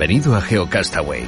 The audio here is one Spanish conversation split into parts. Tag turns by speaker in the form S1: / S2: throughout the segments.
S1: Bienvenido a GeoCastaway.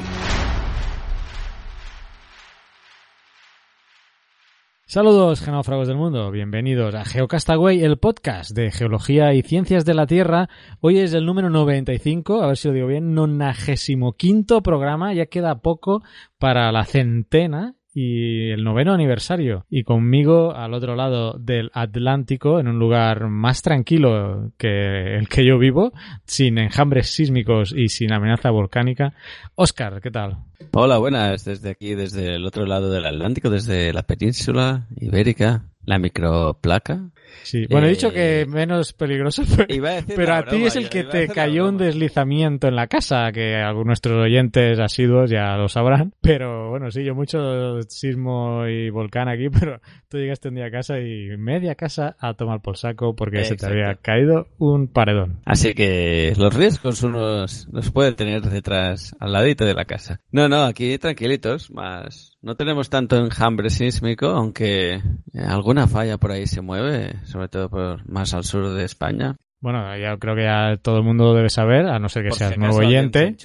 S2: Saludos, genófragos del mundo. Bienvenidos a GeoCastaway, el podcast de geología y ciencias de la Tierra. Hoy es el número 95, a ver si lo digo bien, 95 programa. Ya queda poco para la centena y el noveno aniversario. Y conmigo al otro lado del Atlántico, en un lugar más tranquilo que el que yo vivo, sin enjambres sísmicos y sin amenaza volcánica. Oscar, ¿qué tal?
S3: Hola, buenas. Desde aquí, desde el otro lado del Atlántico, desde la península ibérica, la microplaca.
S2: Sí, bueno, he dicho que eh, menos peligroso, pero, a, ti es el que te cayó un deslizamiento en la casa, que algunos nuestros oyentes asiduos ya lo sabrán. Pero bueno, sí, yo mucho sismo y volcán aquí, pero tú llegaste un día a casa y media casa a tomar por saco porque se te había caído un paredón.
S3: Así que los riesgos unos los pueden tener detrás, al ladito de la casa. No, no, aquí tranquilitos, más no tenemos tanto enjambre sísmico, aunque alguna falla por ahí se mueve, sobre todo por más al sur de España.
S2: Bueno, ya creo que ya todo el mundo debe saber, a no ser que seas nuevo oyente.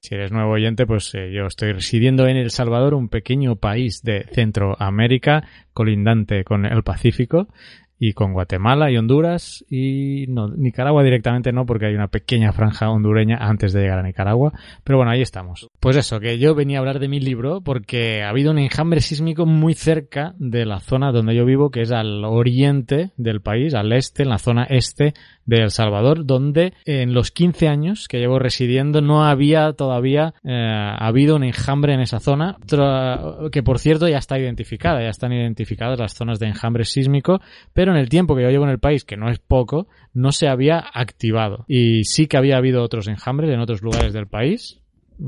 S2: Si eres nuevo oyente, pues eh, yo estoy residiendo en El Salvador, un pequeño país de Centroamérica, colindante con el Pacífico y con Guatemala y Honduras y no, Nicaragua directamente no porque hay una pequeña franja hondureña antes de llegar a Nicaragua, pero bueno, ahí estamos. Pues eso, que yo venía a hablar de mi libro porque ha habido un enjambre sísmico muy cerca de la zona donde yo vivo, que es al oriente del país, al este, en la zona este de El Salvador, donde en los 15 años que llevo residiendo no había todavía eh, habido un enjambre en esa zona, que por cierto ya está identificada, ya están identificadas las zonas de enjambre sísmico, pero en el tiempo que yo llevo en el país, que no es poco, no se había activado. Y sí que había habido otros enjambres en otros lugares del país,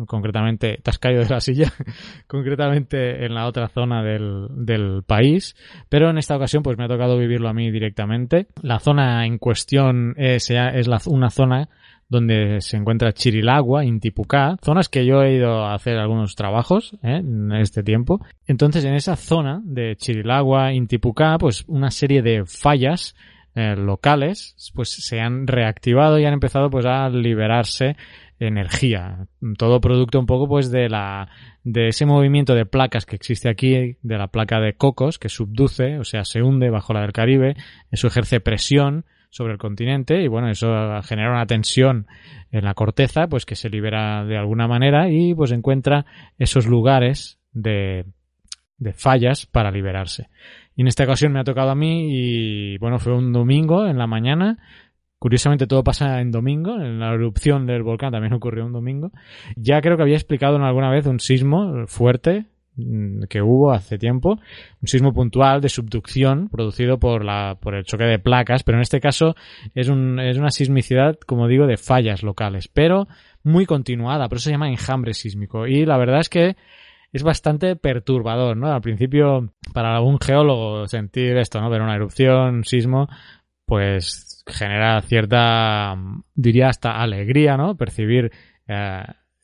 S2: concretamente, te has caído de la silla, concretamente en la otra zona del, del, país, pero en esta ocasión pues me ha tocado vivirlo a mí directamente. La zona en cuestión es, es la, una zona donde se encuentra Chirilagua, Intipucá, zonas que yo he ido a hacer algunos trabajos ¿eh? en este tiempo. Entonces en esa zona de Chirilagua, Intipucá, pues una serie de fallas eh, locales pues se han reactivado y han empezado pues a liberarse energía. Todo producto un poco pues de la de ese movimiento de placas que existe aquí, de la placa de Cocos, que subduce, o sea, se hunde bajo la del Caribe, eso ejerce presión sobre el continente y bueno, eso genera una tensión en la corteza, pues que se libera de alguna manera y pues encuentra esos lugares de, de fallas para liberarse. Y en esta ocasión me ha tocado a mí y bueno, fue un domingo en la mañana, Curiosamente todo pasa en domingo, en la erupción del volcán también ocurrió un domingo. Ya creo que había explicado en alguna vez un sismo fuerte que hubo hace tiempo, un sismo puntual de subducción producido por la por el choque de placas, pero en este caso es un, es una sismicidad, como digo, de fallas locales, pero muy continuada, por eso se llama enjambre sísmico y la verdad es que es bastante perturbador, ¿no? Al principio, para algún geólogo sentir esto, ¿no? Ver una erupción, un sismo, pues genera cierta, diría hasta alegría, ¿no? Percibir, eh,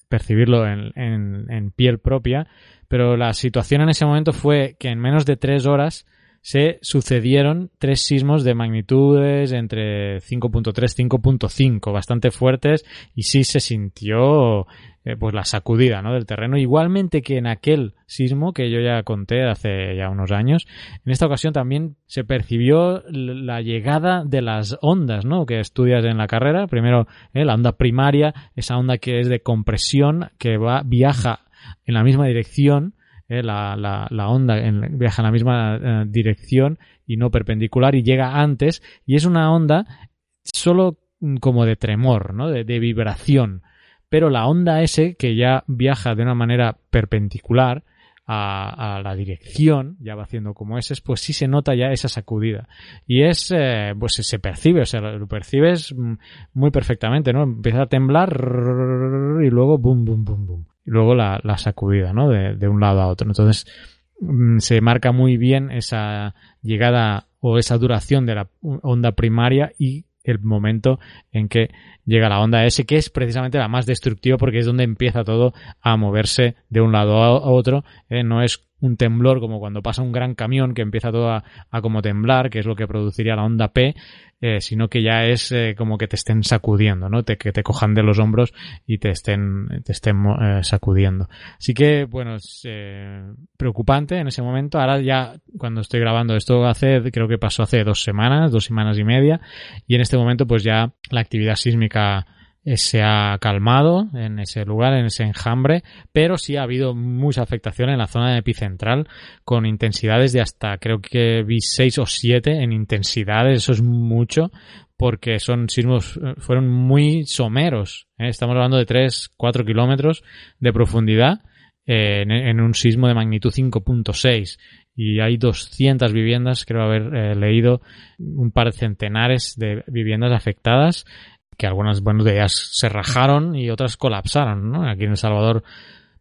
S2: percibirlo en, en piel propia. Pero la situación en ese momento fue que en menos de tres horas se sucedieron tres sismos de magnitudes entre 5.3 y 5.5, bastante fuertes, y sí se sintió eh, pues la sacudida ¿no? del terreno. Igualmente que en aquel sismo que yo ya conté hace ya unos años, en esta ocasión también se percibió la llegada de las ondas ¿no? que estudias en la carrera. Primero eh, la onda primaria, esa onda que es de compresión, que va, viaja en la misma dirección eh, la, la, onda en, viaja en la misma eh, dirección y no perpendicular y llega antes y es una onda solo como de tremor, ¿no? de, vibración. Pero la onda S, que ya viaja de una manera perpendicular, a, la dirección, ya va haciendo como ese, pues sí se nota ya esa sacudida. Y es, eh, pues se percibe, o sea, lo percibes muy perfectamente, ¿no? Empieza a temblar y luego boom, boom, boom, boom. Luego la, sacudida, ¿no? De, de un lado a otro. Entonces, mm, se marca muy bien esa llegada o esa duración de la onda primaria y el momento en que llega la onda S, que es precisamente la más destructiva porque es donde empieza todo a moverse de un lado a otro. ¿eh? no es un temblor como cuando pasa un gran camión que empieza todo a, como temblar, que es lo que produciría la onda P, eh, sino que ya es eh, como que te estén sacudiendo, ¿no? Te, que te cojan de los hombros y te estén, te estén sacudiendo. Así que, bueno, es preocupante en ese momento. Ahora ya, cuando estoy grabando esto hace, creo que pasó hace dos semanas, dos semanas y media, y en este momento pues ya la actividad sísmica eh, se ha calmado en ese lugar, en ese enjambre, pero sí ha habido mucha afectación en la zona epicentral con intensidades de hasta creo que vi 6 o 7 en intensidades, eso es mucho porque son sismos, eh, fueron muy someros, ¿eh? estamos hablando de 3, 4 kilómetros de profundidad en, un sismo de magnitud 5.6 y hay 200 viviendas, creo haber leído un par de centenares de viviendas afectadas que algunas, bueno, de ellas se rajaron y otras colapsaron, ¿no? Aquí en El Salvador,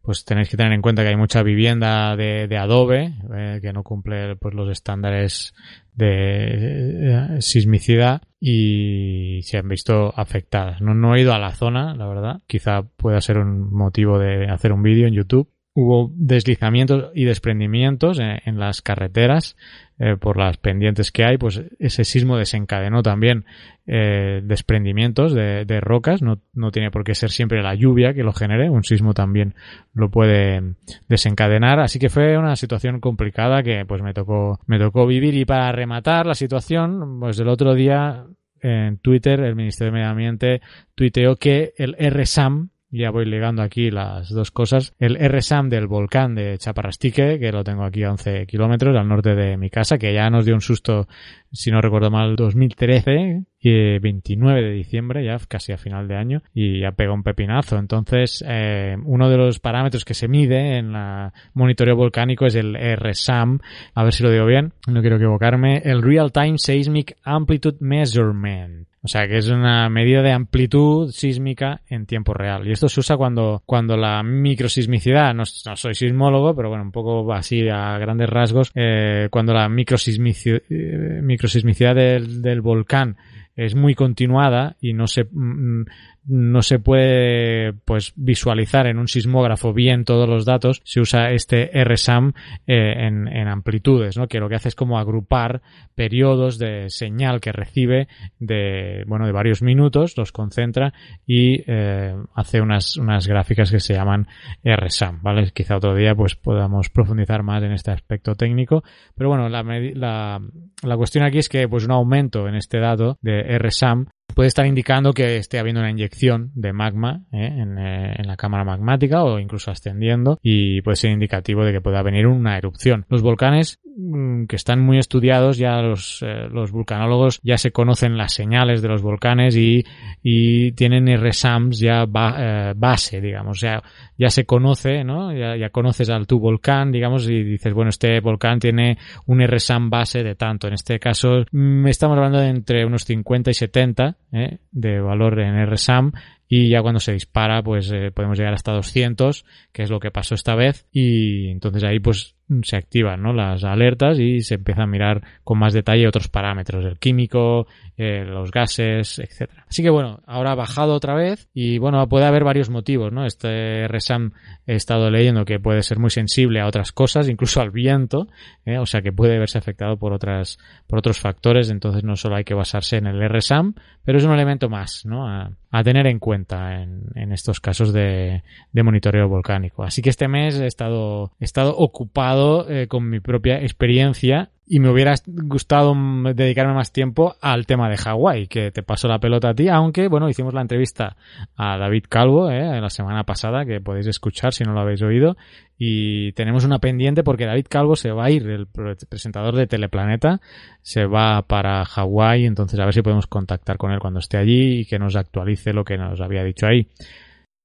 S2: pues tenéis que tener en cuenta que hay mucha vivienda de, de adobe, eh, que no cumple pues los estándares de eh, sismicidad y se han visto afectadas. No, no he ido a la zona, la verdad. Quizá pueda ser un motivo de hacer un vídeo en YouTube. Hubo deslizamientos y desprendimientos en las carreteras eh, por las pendientes que hay, pues ese sismo desencadenó también eh, desprendimientos de, rocas. No, no, tiene por qué ser siempre la lluvia que lo genere, un sismo también lo puede desencadenar. Así que fue una situación complicada que pues me tocó, me tocó vivir y para rematar la situación, pues el otro día en Twitter el Ministerio de Medio Ambiente tuiteó que el RSAM, ya voy ligando aquí las dos cosas. El RSAM del volcán de Chaparrastique, que lo tengo aquí a 11 kilómetros al norte de mi casa, que ya nos dio un susto, si no recuerdo mal, 2013, y 29 de diciembre, ya casi a final de año, y ya pega un pepinazo. Entonces, eh, uno de los parámetros que se mide en la monitoreo volcánico es el RSAM, a ver si lo digo bien, no quiero equivocarme, el Real Time Seismic Amplitude Measurement. O sea, que es una medida de amplitud sísmica en tiempo real. Y esto se usa cuando, cuando la microsismicidad, no, no soy sismólogo, pero bueno, un poco así a grandes rasgos, eh, cuando la microsismicidad, eh, microsismicidad del volcán es muy continuada y no se, mm, no se puede pues visualizar en un sismógrafo bien todos los datos, se usa este RSAM eh, en, en, amplitudes, ¿no? que lo que hace es como agrupar periodos de señal que recibe de, bueno, de varios minutos, los concentra y eh, hace unas, unas gráficas que se llaman RSAM, ¿vale? Quizá otro día pues podamos profundizar más en este aspecto técnico, pero bueno, la, la, la cuestión aquí es que pues un aumento en este dato de RSAM puede estar indicando que esté habiendo una inyección de magma ¿eh? en, eh, en, la cámara magmática o incluso ascendiendo y puede ser indicativo de que pueda venir una erupción. Los volcanes mm, que están muy estudiados, ya los, eh, los vulcanólogos ya se conocen las señales de los volcanes y, y tienen RSAMs ya base, digamos, ya, ya se conoce, ¿no? Ya, ya conoces al tu volcán, digamos, y dices, bueno, este volcán tiene un RSAM base de tanto. En este caso, mm, estamos hablando de entre unos 50 y 70 ¿eh? de valor en RSAM y ya cuando se dispara pues eh, podemos llegar hasta 200 que es lo que pasó esta vez y entonces ahí pues se activan ¿no? las alertas y se empieza a mirar con más detalle otros parámetros, el químico, eh, los gases, etcétera. Así que bueno, ahora ha bajado otra vez y bueno, puede haber varios motivos, ¿no? Este RSAM he estado leyendo que puede ser muy sensible a otras cosas, incluso al viento, ¿eh? o sea que puede verse afectado por otras, por otros factores, entonces no solo hay que basarse en el RSAM, pero es un elemento más, ¿no? A, tener en cuenta en, en estos casos de, de monitoreo volcánico. Así que este mes he estado, he estado ocupado eh, con mi propia experiencia y me hubiera gustado dedicarme más tiempo al tema de Hawái, que te paso la pelota a ti, aunque, bueno, hicimos la entrevista a David Calvo eh, la semana pasada, que podéis escuchar si no lo habéis oído, y tenemos una pendiente porque David Calvo se va a ir, el presentador de Teleplaneta, se va para Hawái, entonces a ver si podemos contactar con él cuando esté allí y que nos actualice lo que nos había dicho ahí.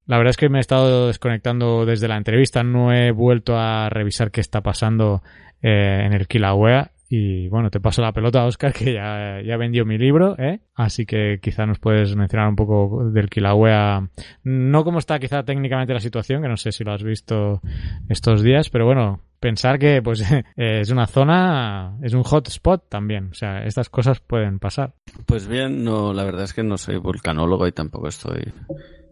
S2: La verdad es que me he estado desconectando desde la entrevista, no he vuelto a revisar qué está pasando eh, en el Kilauea. Y bueno, te paso la pelota, Oscar, que ya, ya vendió mi libro, ¿eh? Así que quizá nos puedes mencionar un poco del Kilauea. No cómo está quizá técnicamente la situación, que no sé si lo has visto estos días, pero bueno, pensar que pues es una zona, es un hotspot también. O sea, estas cosas pueden pasar.
S3: Pues bien, no, la verdad es que no soy vulcanólogo y tampoco estoy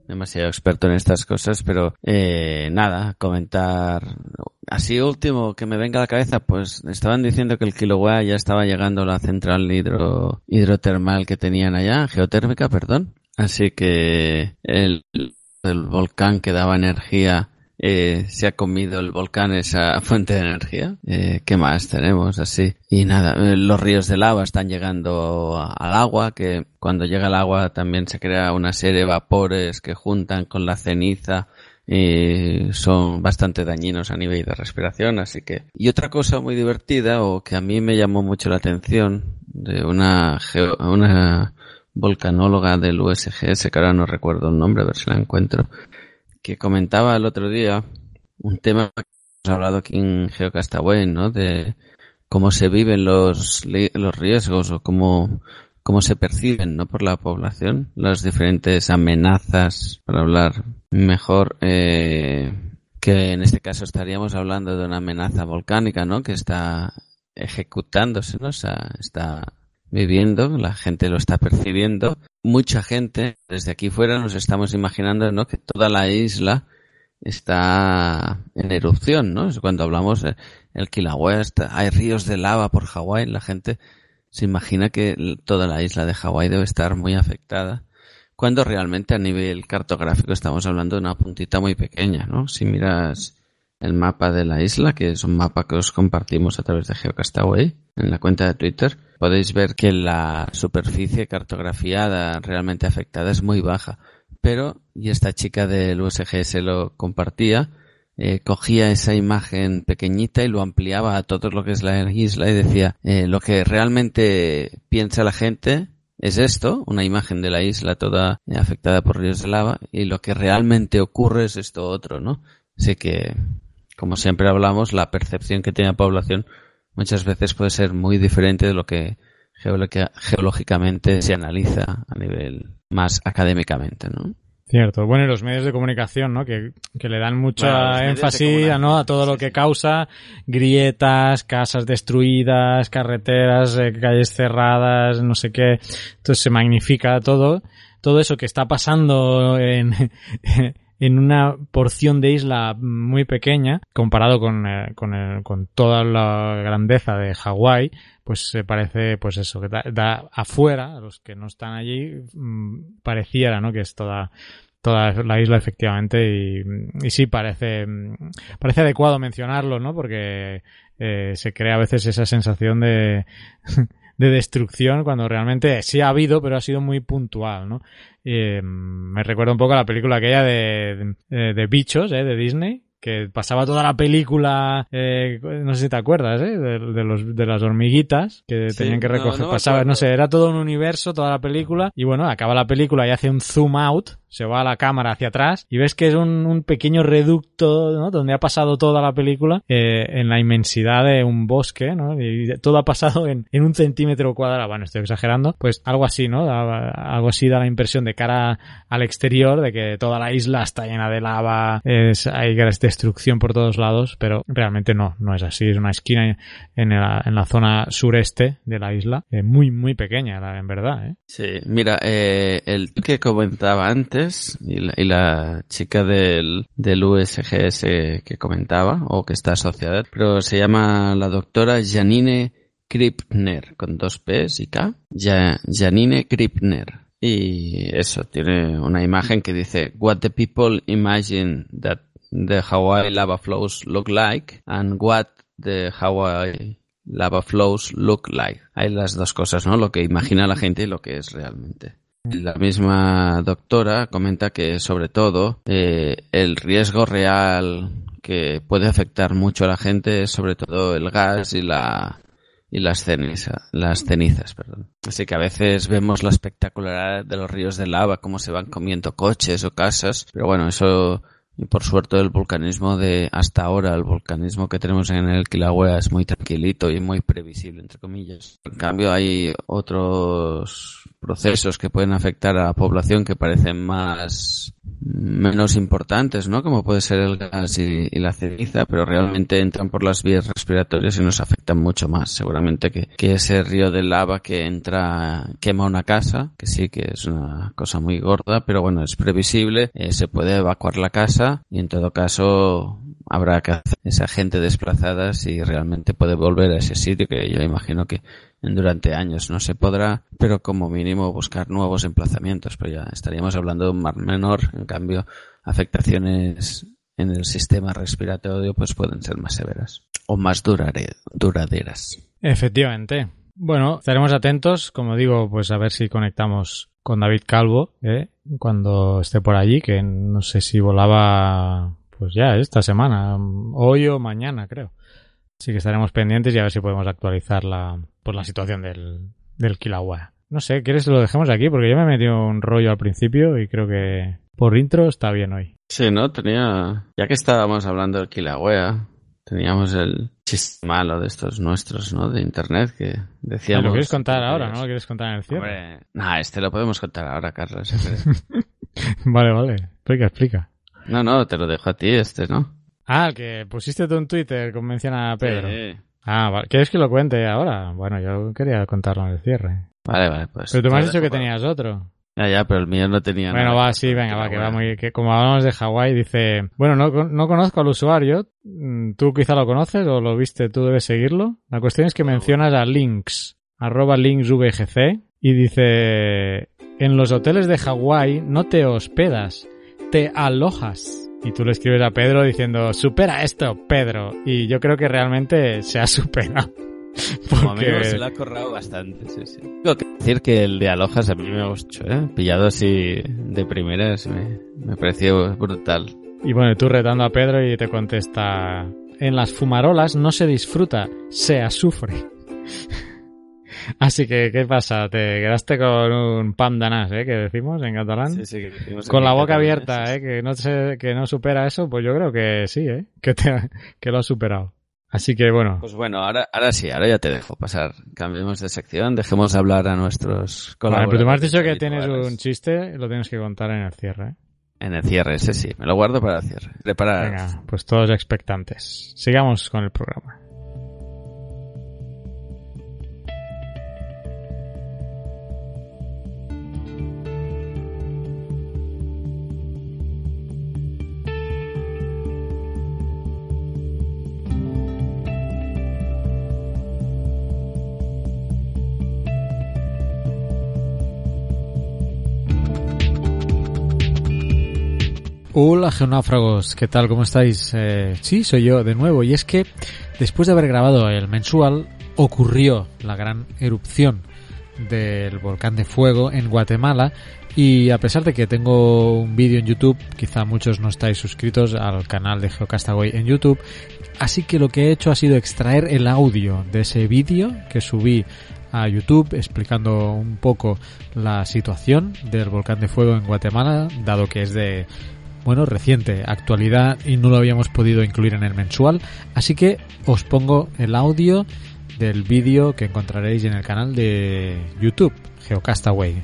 S3: demasiado experto en estas cosas, pero eh, nada, comentar así último que me venga a la cabeza, pues estaban diciendo que el Kilauea ya estaba llegando a la central hidro, hidrotermal que tenían allá, geotérmica, perdón. Así que el, el volcán que daba energía eh, se ha comido el volcán esa fuente de energía. Eh, ¿Qué más tenemos así? Y nada, eh, los ríos de lava están llegando al agua, que cuando llega el agua también se crea una serie de vapores que juntan con la ceniza y son bastante dañinos a nivel de respiración, así que... Y otra cosa muy divertida o que a mí me llamó mucho la atención de una, una volcanóloga del USGS, que ahora no recuerdo el nombre, a ver si la encuentro, que comentaba el otro día un tema que hemos hablado aquí en Geocastaway, ¿no? De cómo se viven los, los riesgos o cómo, cómo se perciben, ¿no? Por la población, las diferentes amenazas, para hablar mejor, eh, que en este caso estaríamos hablando de una amenaza volcánica, ¿no? Que está ejecutándose, ¿no? O sea, está viviendo, la gente lo está percibiendo. Mucha gente, desde aquí fuera, nos estamos imaginando, ¿no? Que toda la isla está en erupción, ¿no? Cuando hablamos del el Kilauea, hay ríos de lava por Hawái, la gente se imagina que toda la isla de Hawái debe estar muy afectada, cuando realmente a nivel cartográfico estamos hablando de una puntita muy pequeña, ¿no? Si miras el mapa de la isla, que es un mapa que os compartimos a través de Geocastaway en la cuenta de Twitter, podéis ver que la superficie cartografiada realmente afectada es muy baja. Pero, y esta chica del USGS lo compartía, eh, cogía esa imagen pequeñita y lo ampliaba a todo lo que es la isla y decía, eh, lo que realmente piensa la gente es esto, una imagen de la isla toda afectada por ríos de lava, y lo que realmente ocurre es esto otro, ¿no? Así que, como siempre hablamos, la percepción que tiene la población muchas veces puede ser muy diferente de lo que geológicamente se analiza a nivel más académicamente, ¿no?
S2: Cierto. Bueno, y los medios de comunicación, ¿no? Que, que le dan mucha énfasis ¿no? a todo lo que causa grietas, casas destruidas, carreteras, eh, calles cerradas, no sé qué. Entonces se magnifica todo. Todo eso que está pasando en, en una porción de isla muy pequeña, comparado con, eh, con, el, con toda la grandeza de Hawái, pues se parece, pues eso, que da, afuera, a los que no están allí, mm, pareciera, ¿no? Que es toda, toda la isla efectivamente y, y sí parece, mm, parece adecuado mencionarlo, ¿no? Porque eh, se crea a veces esa sensación de, de destrucción cuando realmente sí ha habido, pero ha sido muy puntual, ¿no? Eh, me recuerda un poco a la película aquella de, de, de bichos, ¿eh? De Disney, que pasaba toda la película, eh, no sé si te acuerdas, ¿eh? de, de, los, de las hormiguitas que tenían que recoger, no, pasaba, no sé, era todo un universo, toda la película, y bueno, acaba la película y hace un zoom out, se va a la cámara hacia atrás y ves que es un, un pequeño reducto ¿no? donde ha pasado toda la película eh, en la inmensidad de un bosque, ¿no? Y todo ha pasado en, en un centímetro cuadrado, bueno, estoy exagerando, pues algo así, ¿no? Algo así da la impresión de cara al exterior de que toda la isla está llena de lava, es, hay destrucción por todos lados, pero realmente no, no es así. Es una esquina en la, zona sureste de la isla, eh, muy, muy pequeña, en verdad. ¿eh?
S3: Sí, mira, eh, el que comentaba antes y la, y la chica del, del USGS que comentaba, o que está asociada, pero se llama la doctora Janine Kripner, con dos P's y K. Ja, Janine Kripner. Y eso, tiene una imagen que dice, What the people imagine that the Hawaii lava flows look like and what the Hawaii lava flows look like. Hay las dos cosas, ¿no? Lo que imagina la gente y lo que es realmente. La misma doctora comenta que sobre todo eh, el riesgo real que puede afectar mucho a la gente es sobre todo el gas y la y las cenizas, las cenizas, perdón. Así que a veces vemos la espectacularidad de los ríos de lava, cómo se van comiendo coches o casas, pero bueno, eso y por suerte el vulcanismo de hasta ahora, el vulcanismo que tenemos en el Kilauea es muy tranquilito y muy previsible, entre comillas. En cambio hay otros procesos que pueden afectar a la población que parecen más menos importantes, ¿no? Como puede ser el gas y, la ceniza, pero realmente entran por las vías respiratorias y nos afectan mucho más. Seguramente que, ese río de lava que entra quema una casa, que sí que es una cosa muy gorda, pero bueno, es previsible, eh, se puede evacuar la casa y en todo caso habrá que hacer esa gente desplazada si realmente puede volver a ese sitio que yo imagino que durante años no se podrá, pero como mínimo buscar nuevos emplazamientos, pero ya estaríamos hablando de un mar menor, en cambio afectaciones en el sistema respiratorio pues pueden ser más severas o más duraderas.
S2: Efectivamente. Bueno, estaremos atentos, como digo, pues a ver si conectamos con David Calvo, ¿eh? cuando esté por allí, que no sé si volaba pues ya esta semana, hoy o mañana creo. Así que estaremos pendientes y a ver si podemos actualizar la, pues, la situación del, del Kilauea. No sé, ¿quieres que lo dejemos aquí? Porque yo me he metido un rollo al principio y creo que por intro está bien hoy.
S3: Sí, ¿no? Tenía... Ya que estábamos hablando del Kilauea, teníamos el chiste malo de estos nuestros, ¿no? De internet que decíamos...
S2: ¿Lo quieres contar ahora, no? ¿Lo quieres contar en el cierre?
S3: Hombre, nah, este lo podemos contar ahora, Carlos.
S2: vale, vale. Explica, explica.
S3: No, no, te lo dejo a ti este, ¿no?
S2: Ah, que pusiste tú en Twitter con mención a Pedro. Sí. Ah, vale. ¿Quieres que lo cuente ahora? Bueno, yo quería contarlo en el cierre.
S3: Vale, vale, pues.
S2: Pero tú me has dicho que tenías otro.
S3: Ya, ya, pero el mío no tenía
S2: bueno, va, sí, venga, va, que va muy... Que como hablamos de Hawái, dice... Bueno, no, no conozco al usuario. Mm, ¿Tú quizá lo conoces o lo viste? ¿Tú debes seguirlo? La cuestión es que mencionas a Links, arroba linksvgc, y dice... En los hoteles de Hawái no te hospedas, te alojas. Y tú le escribes a Pedro diciendo, supera esto, Pedro. Y yo creo que realmente se ha superado.
S3: Porque... se lo ha corrado bastante, sí, sí. Tengo que decir que el de Alojas a mí me gustó, ¿eh? Pillado así de primeras me, me pareció brutal.
S2: Y bueno, tú retando a Pedro y te contesta, en las fumarolas no se disfruta, se asufre. Así que, ¿qué pasa? ¿Te quedaste con un pam danás, eh? Que decimos en catalán.
S3: Sí, sí, que decimos
S2: Con la boca abierta, eh? Que no, se, que no supera eso, pues yo creo que sí, eh? Que, te, que lo ha superado. Así que bueno.
S3: Pues bueno, ahora, ahora sí, ahora ya te dejo pasar. Cambiemos de sección, dejemos de hablar a nuestros colaboradores. Vale,
S2: pero tú me has dicho que tienes un chiste, lo tienes que contar en el cierre.
S3: En el cierre, ese sí, me lo guardo para el cierre. Preparar.
S2: Venga, pues todos expectantes. Sigamos con el programa. Hola geonáfragos, ¿qué tal? ¿Cómo estáis? Eh, sí, soy yo de nuevo. Y es que después de haber grabado el mensual, ocurrió la gran erupción del volcán de fuego en Guatemala y a pesar de que tengo un vídeo en YouTube, quizá muchos no estáis suscritos al canal de Geocastaway en YouTube, así que lo que he hecho ha sido extraer el audio de ese vídeo que subí a YouTube explicando un poco la situación del volcán de fuego en Guatemala, dado que es de bueno, reciente, actualidad y no lo habíamos podido incluir en el mensual, así que os pongo el audio del vídeo que encontraréis en el canal de YouTube, Geocastaway.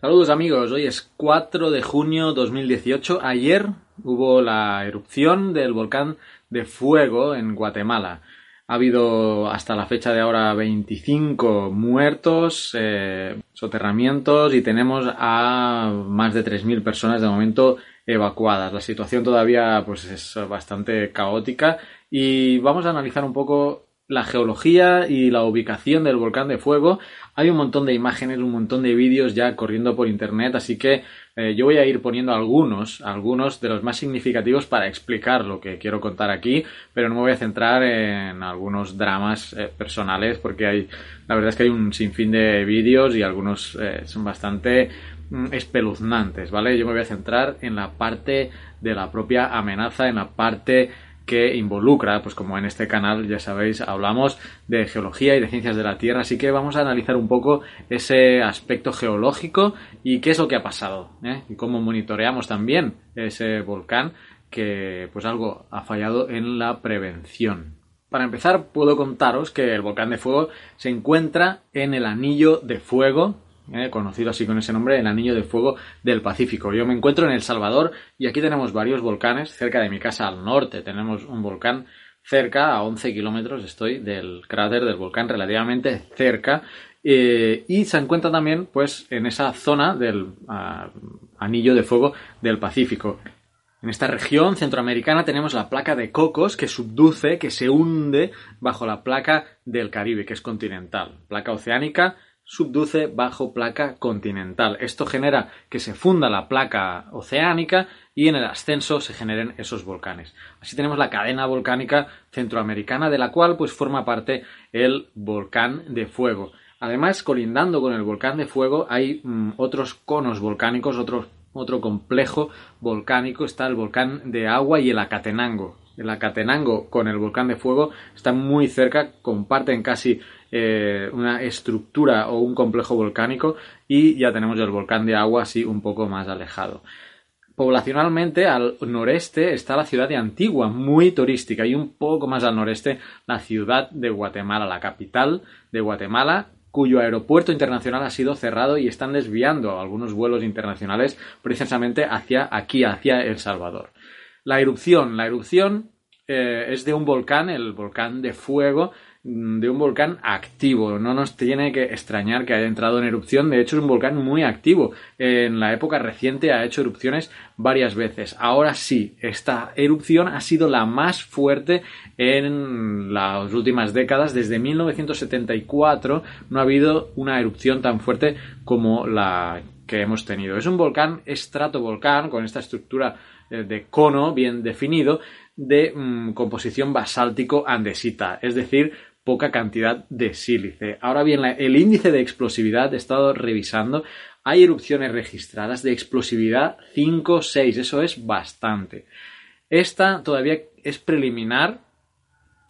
S2: Saludos amigos, hoy es 4 de junio 2018. Ayer hubo la erupción del volcán de fuego en Guatemala. Ha habido hasta la fecha de ahora 25 muertos, eh, soterramientos y tenemos a más de 3.000 personas de momento evacuadas. La situación todavía pues, es bastante caótica y vamos a analizar un poco la geología y la ubicación del volcán de fuego. Hay un montón de imágenes, un montón de vídeos ya corriendo por internet, así que eh, yo voy a ir poniendo algunos, algunos de los más significativos para explicar lo que quiero contar aquí, pero no me voy a centrar en algunos dramas eh, personales porque hay, la verdad es que hay un sinfín de vídeos y algunos eh, son bastante mm, espeluznantes, ¿vale? Yo me voy a centrar en la parte de la propia amenaza, en la parte que involucra, pues como en este canal ya sabéis, hablamos de geología y de ciencias de la Tierra, así que vamos a analizar un poco ese aspecto geológico y qué es lo que ha pasado, ¿eh? y cómo monitoreamos también ese volcán que pues algo ha fallado en la prevención. Para empezar, puedo contaros que el volcán de fuego se encuentra en el anillo de fuego eh, conocido así con ese nombre, el Anillo de Fuego del Pacífico. Yo me encuentro en El Salvador y aquí tenemos varios volcanes. Cerca de mi casa al norte tenemos un volcán cerca, a 11 kilómetros estoy del cráter del volcán, relativamente cerca. Eh, y se encuentra también pues en esa zona del ah, Anillo de Fuego del Pacífico. En esta región centroamericana tenemos la placa de Cocos que subduce, que se hunde bajo la placa del Caribe, que es continental. Placa oceánica subduce bajo placa continental. Esto genera que se funda la placa oceánica y en el ascenso se generen esos volcanes. Así tenemos la cadena volcánica centroamericana de la cual pues forma parte el volcán de fuego. Además, colindando con el volcán de fuego hay mm, otros conos volcánicos, otro, otro complejo volcánico, está el volcán de agua y el Acatenango. El Acatenango con el volcán de fuego están muy cerca, comparten casi eh, una estructura o un complejo volcánico y ya tenemos el volcán de agua así un poco más alejado. Poblacionalmente al noreste está la ciudad de Antigua, muy turística, y un poco más al noreste la ciudad de Guatemala, la capital de Guatemala, cuyo aeropuerto internacional ha sido cerrado y están desviando algunos vuelos internacionales precisamente hacia aquí, hacia El Salvador. La erupción, la erupción eh, es de un volcán, el volcán de fuego, de un volcán activo. No nos tiene que extrañar que haya entrado en erupción. De hecho, es un volcán muy activo. En la época reciente ha hecho erupciones varias veces. Ahora sí, esta erupción ha sido la más fuerte en las últimas décadas. Desde 1974 no ha habido una erupción tan fuerte como la que hemos tenido. Es un volcán estratovolcán con esta estructura eh, de cono bien definido de mm, composición basáltico andesita, es decir, poca cantidad de sílice. Ahora bien, el índice de explosividad he estado revisando. Hay erupciones registradas de explosividad 5, 6, eso es bastante. Esta todavía es preliminar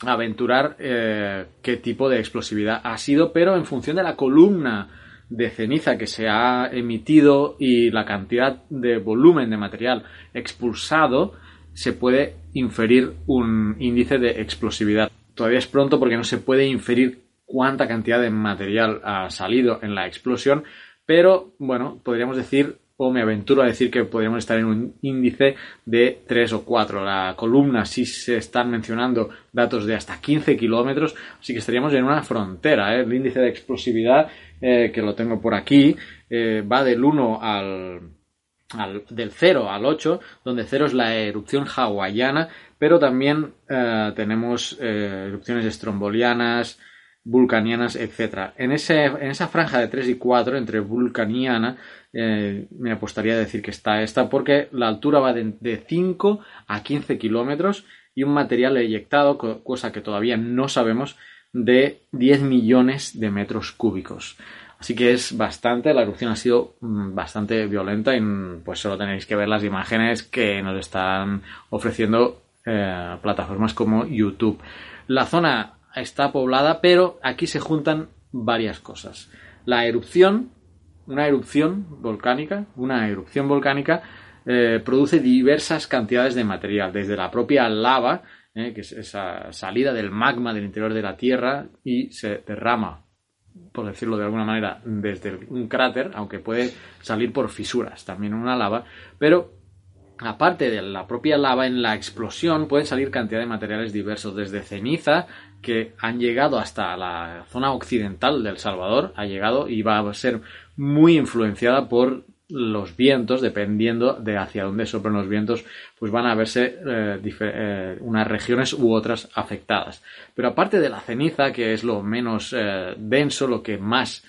S2: aventurar eh, qué tipo de explosividad ha sido, pero en función de la columna de ceniza que se ha emitido y la cantidad de volumen de material expulsado, se puede inferir un índice de explosividad todavía es pronto porque no se puede inferir cuánta cantidad de material ha salido en la explosión, pero bueno, podríamos decir, o me aventuro a decir que podríamos estar en un índice de 3 o 4. La columna sí se están mencionando datos de hasta 15 kilómetros, así que estaríamos en una frontera. ¿eh? El índice de explosividad, eh, que lo tengo por aquí, eh, va del 1 al, del 0 al 8, donde 0 es la erupción hawaiana, pero también eh, tenemos eh, erupciones estrombolianas, vulcanianas, etc. En esa franja de 3 y 4, entre vulcaniana, eh, me apostaría a decir que está esta, porque la altura va de, de 5 a 15 kilómetros y un material eyectado, cosa que todavía no sabemos, de 10 millones de metros cúbicos. Así que es bastante, la erupción ha sido mm, bastante violenta y mm, pues solo tenéis que ver las imágenes que nos están ofreciendo eh, plataformas como YouTube. La zona está poblada, pero aquí se juntan varias cosas. La erupción, una erupción volcánica, una erupción volcánica eh, produce diversas cantidades de material, desde la propia lava, eh, que es esa salida del magma del interior de la Tierra y se derrama, por decirlo de alguna manera, desde un cráter, aunque puede salir por fisuras, también una lava, pero aparte de la propia lava, en la explosión pueden salir cantidad de materiales diversos, desde ceniza, que han llegado hasta la zona occidental del Salvador, ha llegado y va a ser muy influenciada por los vientos, dependiendo de hacia dónde soplan los vientos, pues van a verse eh, eh, unas regiones u otras afectadas. Pero aparte de la ceniza, que es lo menos eh, denso, lo que más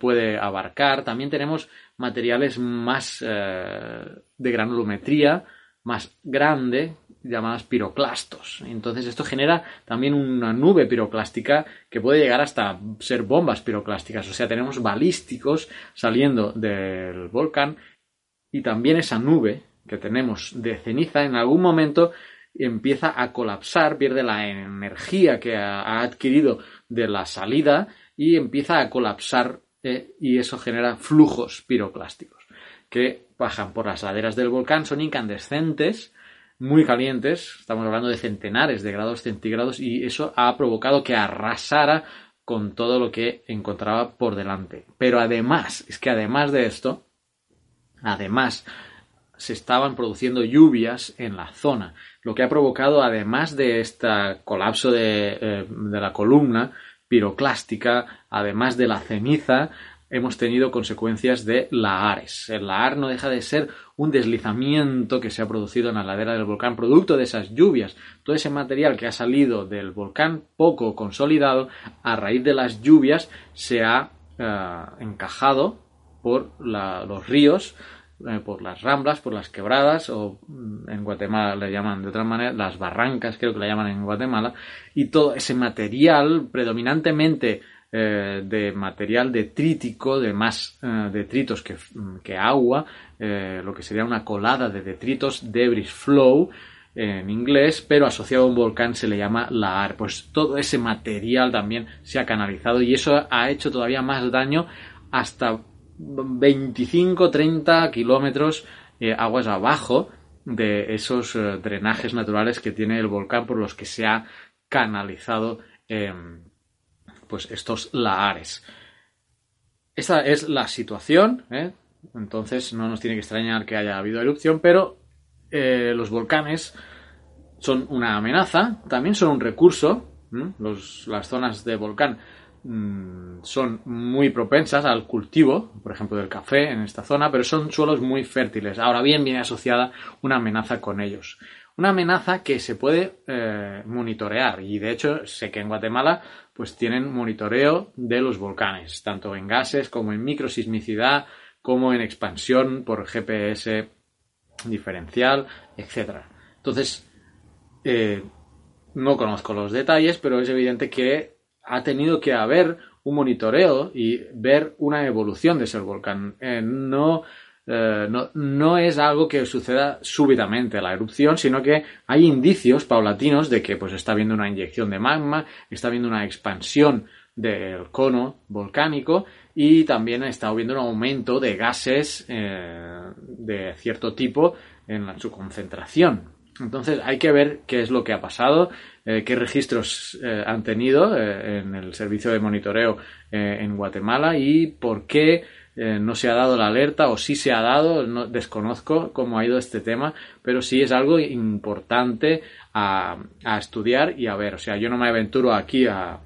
S2: puede abarcar, también tenemos materiales más de granulometría, más grande, llamadas piroclastos. Entonces esto genera también una nube piroclástica que puede llegar hasta ser bombas piroclásticas. O sea, tenemos balísticos saliendo del volcán y también esa nube que tenemos de ceniza en algún momento empieza a colapsar, pierde la energía que ha adquirido de la salida y empieza a colapsar eh, y eso genera flujos piroclásticos que bajan por las laderas del volcán, son incandescentes muy calientes, estamos hablando de centenares de grados centígrados y eso ha provocado que arrasara con todo lo que encontraba por delante. Pero además, es que además de esto, además se estaban produciendo lluvias en la zona, lo que ha provocado, además de este colapso de, eh, de la columna piroclástica, además de la ceniza, hemos tenido consecuencias de lahares. El lahar no deja de ser un deslizamiento que se ha producido en la ladera del volcán producto de esas lluvias. Todo ese material que ha salido del volcán poco consolidado a raíz de las lluvias se ha eh, encajado por los ríos, eh, por las ramblas, por las quebradas o mm, en Guatemala le llaman de otra manera las barrancas, creo que le llaman en Guatemala, y todo ese material predominantemente eh, de material detrítico, de más eh, detritos que, que agua, eh, lo que sería una colada de detritos, debris flow en inglés, pero asociado a un volcán se le llama lahar. Pues todo ese material también se ha canalizado y eso ha hecho todavía más daño hasta 25-30 kilómetros aguas abajo de esos drenajes naturales que tiene el volcán por los que se ha canalizado pues estos lahares. Esa es la situación, ¿eh? entonces no nos tiene que extrañar que haya habido erupción, pero eh, los volcanes son una amenaza, también son un recurso, las zonas de volcán mm, son muy propensas al cultivo, por ejemplo del café en esta zona, pero son suelos muy fértiles. Ahora bien, viene asociada una amenaza con ellos. Una amenaza que se puede eh, monitorear y de hecho sé que en Guatemala pues tienen monitoreo de los volcanes, tanto en gases como en microsismicidad, como en expansión por GPS diferencial, etc. Entonces, eh, no conozco los detalles, pero es evidente que ha tenido que haber un monitoreo y ver una evolución de ese volcán. Eh, no eh, no, no, es algo que suceda súbitamente la erupción, sino que hay indicios paulatinos de que pues está habiendo una inyección de magma, está habiendo una expansión del cono volcánico y también está habiendo un aumento de gases eh, de cierto tipo en su concentración. Entonces hay que ver qué es lo que ha pasado, eh, qué registros han tenido en el servicio de monitoreo en Guatemala y por qué eh, no se ha dado la alerta o sí se ha dado, no, desconozco cómo ha ido este tema, pero sí es algo importante a, estudiar y a ver. O sea, yo no me aventuro aquí a,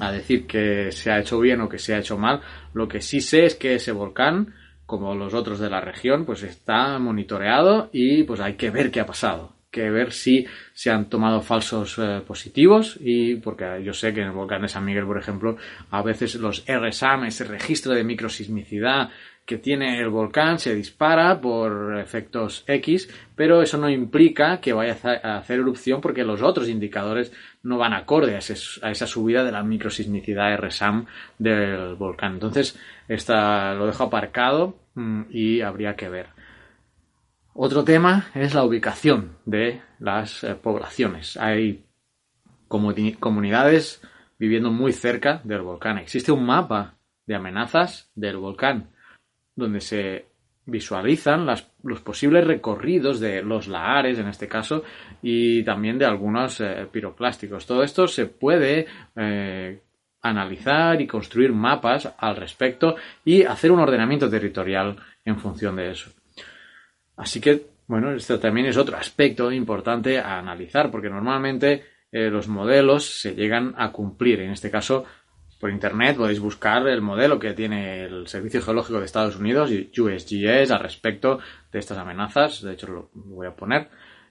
S2: a decir que se ha hecho bien o que se ha hecho mal. Lo que sí sé es que ese volcán, como los otros de la región, pues está monitoreado y pues hay que ver qué ha pasado que ver si se han tomado falsos eh, positivos y porque yo sé que en el volcán de San Miguel, por ejemplo, a veces los RSAM, ese registro de microsismicidad que tiene el volcán, se dispara por efectos X, pero eso no implica que vaya a hacer erupción porque los otros indicadores no van acorde a, a esa subida de la microsismicidad RSAM del volcán. Entonces, esta, lo dejo aparcado mm, y habría que ver. Otro tema es la ubicación de las eh, poblaciones. Hay comunidades viviendo muy cerca del volcán. Existe un mapa de amenazas del volcán donde se visualizan los posibles recorridos de los lahares, en este caso, y también de algunos eh. Todo esto se puede eh, analizar y construir mapas al respecto y hacer un ordenamiento territorial en función de eso. Así que, bueno, esto también es otro aspecto importante a analizar, porque normalmente eh, los modelos se llegan a cumplir. En este caso, por internet podéis buscar el modelo que tiene el Servicio Geológico de Estados Unidos USGS al respecto de estas amenazas. De hecho, lo voy a poner.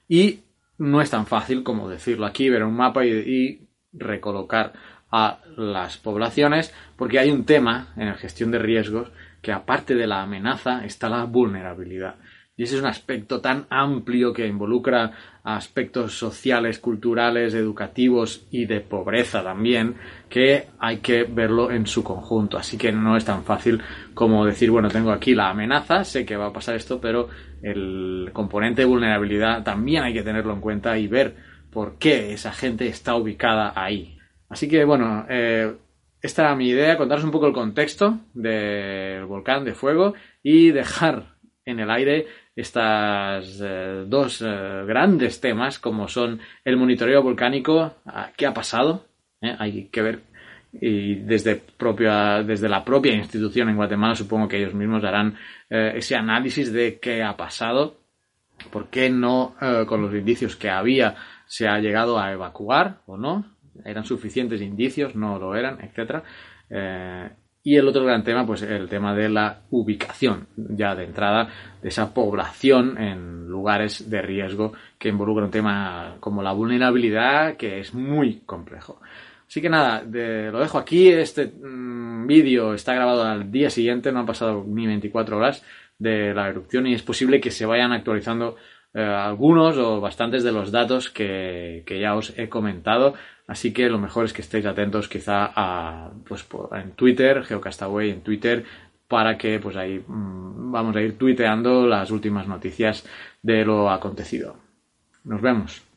S2: Y no es tan fácil como decirlo aquí, ver un mapa y, recolocar a las poblaciones, porque hay un tema en la gestión de riesgos que aparte de la amenaza está la vulnerabilidad. Y ese es un aspecto tan amplio que involucra aspectos sociales, culturales, educativos y de pobreza también, que hay que verlo en su conjunto. Así que no es tan fácil como decir, bueno, tengo aquí la amenaza, sé que va a pasar esto, pero el componente de vulnerabilidad también hay que tenerlo en cuenta y ver por qué esa gente está ubicada ahí. Así que, bueno, eh, esta era mi idea, contaros un poco el contexto del volcán de fuego y dejar en el aire estos eh, dos eh, grandes temas como son el monitoreo volcánico, ah, qué ha pasado, ¿eh? hay que ver y desde propia desde la propia institución en Guatemala supongo que ellos mismos harán ese análisis de qué ha pasado, por qué no con los indicios que había se ha llegado a evacuar o no, eran suficientes indicios, no lo eran, etcétera. Y el otro gran tema, pues el tema de la ubicación, ya de entrada, de esa población en lugares de riesgo que involucra un tema como la vulnerabilidad, que es muy complejo. Así que nada, lo dejo aquí. Este mm, vídeo está grabado al día siguiente, no han pasado ni 24 horas de la erupción y es posible que se vayan actualizando eh, algunos o bastantes de los datos que, que ya os he comentado. Así que lo mejor es que estéis atentos quizá a, pues, en Twitter, Geocastaway en Twitter, para que pues ahí mm, vamos a ir tuiteando las últimas noticias de lo acontecido. Nos vemos.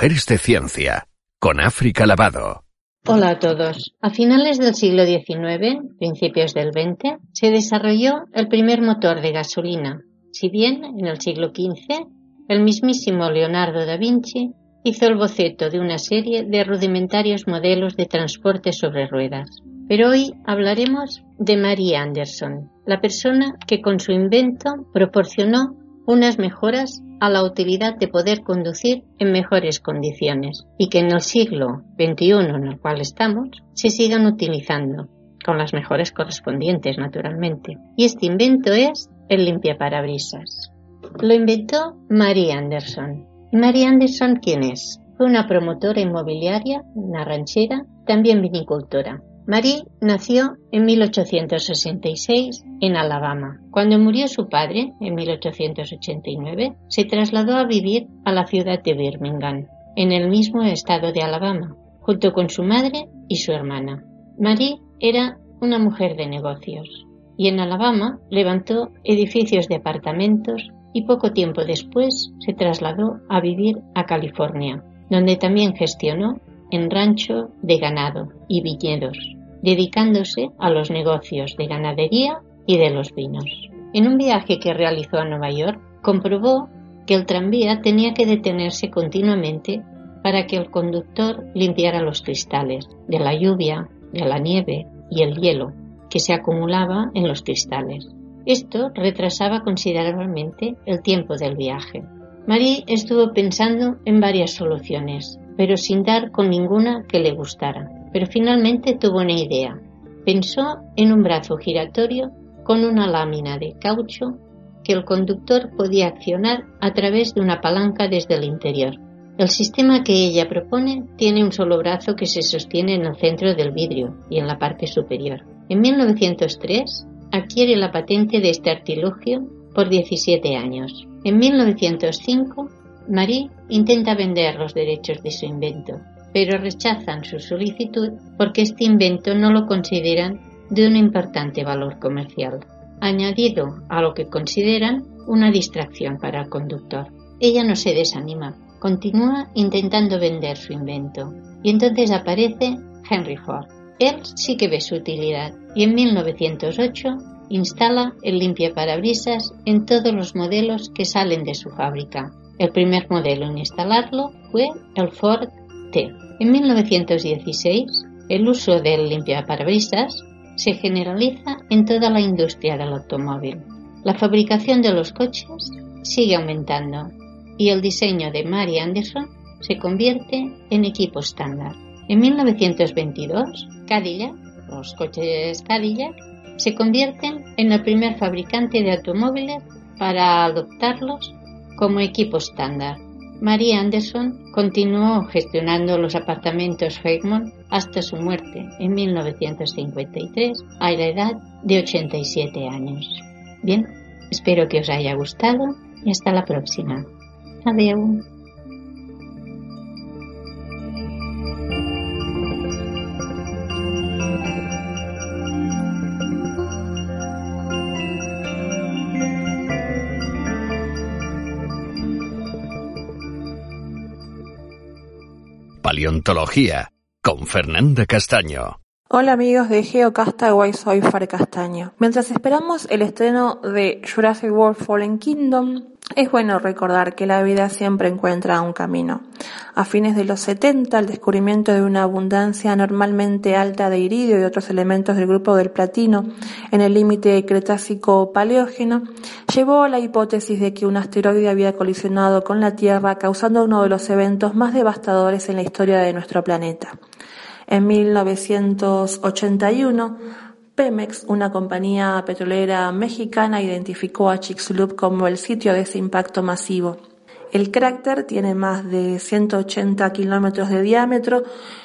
S1: Mujeres de Ciencia, con África Lavado.
S4: Hola a todos. A finales del siglo XIX, principios del XX, se desarrolló el primer motor de gasolina. Si bien en el siglo XV, el mismísimo Leonardo da Vinci hizo el boceto de una serie de rudimentarios modelos de transporte sobre ruedas. Pero hoy hablaremos de Marie Anderson, la persona que con su invento proporcionó unas mejoras a la utilidad de poder conducir en mejores condiciones y que en el siglo XXI en el cual estamos se sigan utilizando, con las mejores correspondientes naturalmente. Y este invento es el limpiaparabrisas. Lo inventó Mary Anderson. ¿Y Mary Anderson quién es? Fue una promotora inmobiliaria, una ranchera, también vinicultora. Marie nació en 1866 en Alabama. Cuando murió su padre, en 1889, se trasladó a vivir a la ciudad de Birmingham, en el mismo estado de Alabama, junto con su madre y su hermana. Marie era una mujer de negocios y en Alabama levantó edificios de apartamentos y poco tiempo después se trasladó a vivir a California, donde también gestionó en rancho de ganado y viñedos dedicándose a los negocios de ganadería y de los vinos. En un viaje que realizó a Nueva York, comprobó que el tranvía tenía que detenerse continuamente para que el conductor limpiara los cristales de la lluvia, de la nieve y el hielo que se acumulaba en los cristales. Esto retrasaba considerablemente el tiempo del viaje. Marie estuvo pensando en varias soluciones, pero sin dar con ninguna que le gustara pero finalmente tuvo una idea. Pensó en un brazo giratorio con una lámina de caucho que el conductor podía accionar a través de una palanca desde el interior. El sistema que ella propone tiene un solo brazo que se sostiene en el centro del vidrio y en la parte superior. En 1903 adquiere la patente de este artilugio por 17 años. En 1905, Marie intenta vender los derechos de su invento, pero rechazan su solicitud porque este invento no lo consideran de un importante valor comercial, añadido a lo que consideran una distracción para el conductor. Ella no se desanima continúa intentando vender su invento y entonces aparece Henry Ford. Él sí que ve su utilidad y en 1908 instala el limpiaparabrisas en todos los modelos que salen de su fábrica. El primer modelo en instalarlo fue el Ford T. En 1916, el uso del limpiaparabrisas se generaliza en toda la industria del automóvil. La fabricación de los coches sigue aumentando y el diseño de Mary Anderson se convierte en equipo estándar. En 1922, Cadillac, los coches Cadillac, se convierten en el primer fabricante de automóviles para adoptarlos como equipo estándar. Mary Anderson continuó gestionando los apartamentos Fairmont hasta su muerte en 1953 a la edad de 87 años. Bien, espero que os haya gustado y hasta la próxima. Adiós.
S1: Paleontología con Fernanda Castaño.
S5: Hola amigos de Geocastaway, soy Fare Castaño. Mientras esperamos el estreno de Jurassic World Fallen Kingdom, es bueno recordar que la vida siempre encuentra un camino. A fines de los 70, el descubrimiento de una abundancia normalmente alta de iridio y otros elementos del grupo del platino en el límite Cretácico-Paleógeno llevó a la hipótesis de que un asteroide había colisionado con la Tierra causando uno de los eventos más devastadores en la historia de nuestro planeta. En 1981, Pemex, una compañía petrolera mexicana, identificó a Chicxulub como el sitio de ese impacto masivo. El cráter tiene más de 180 kilómetros de diámetro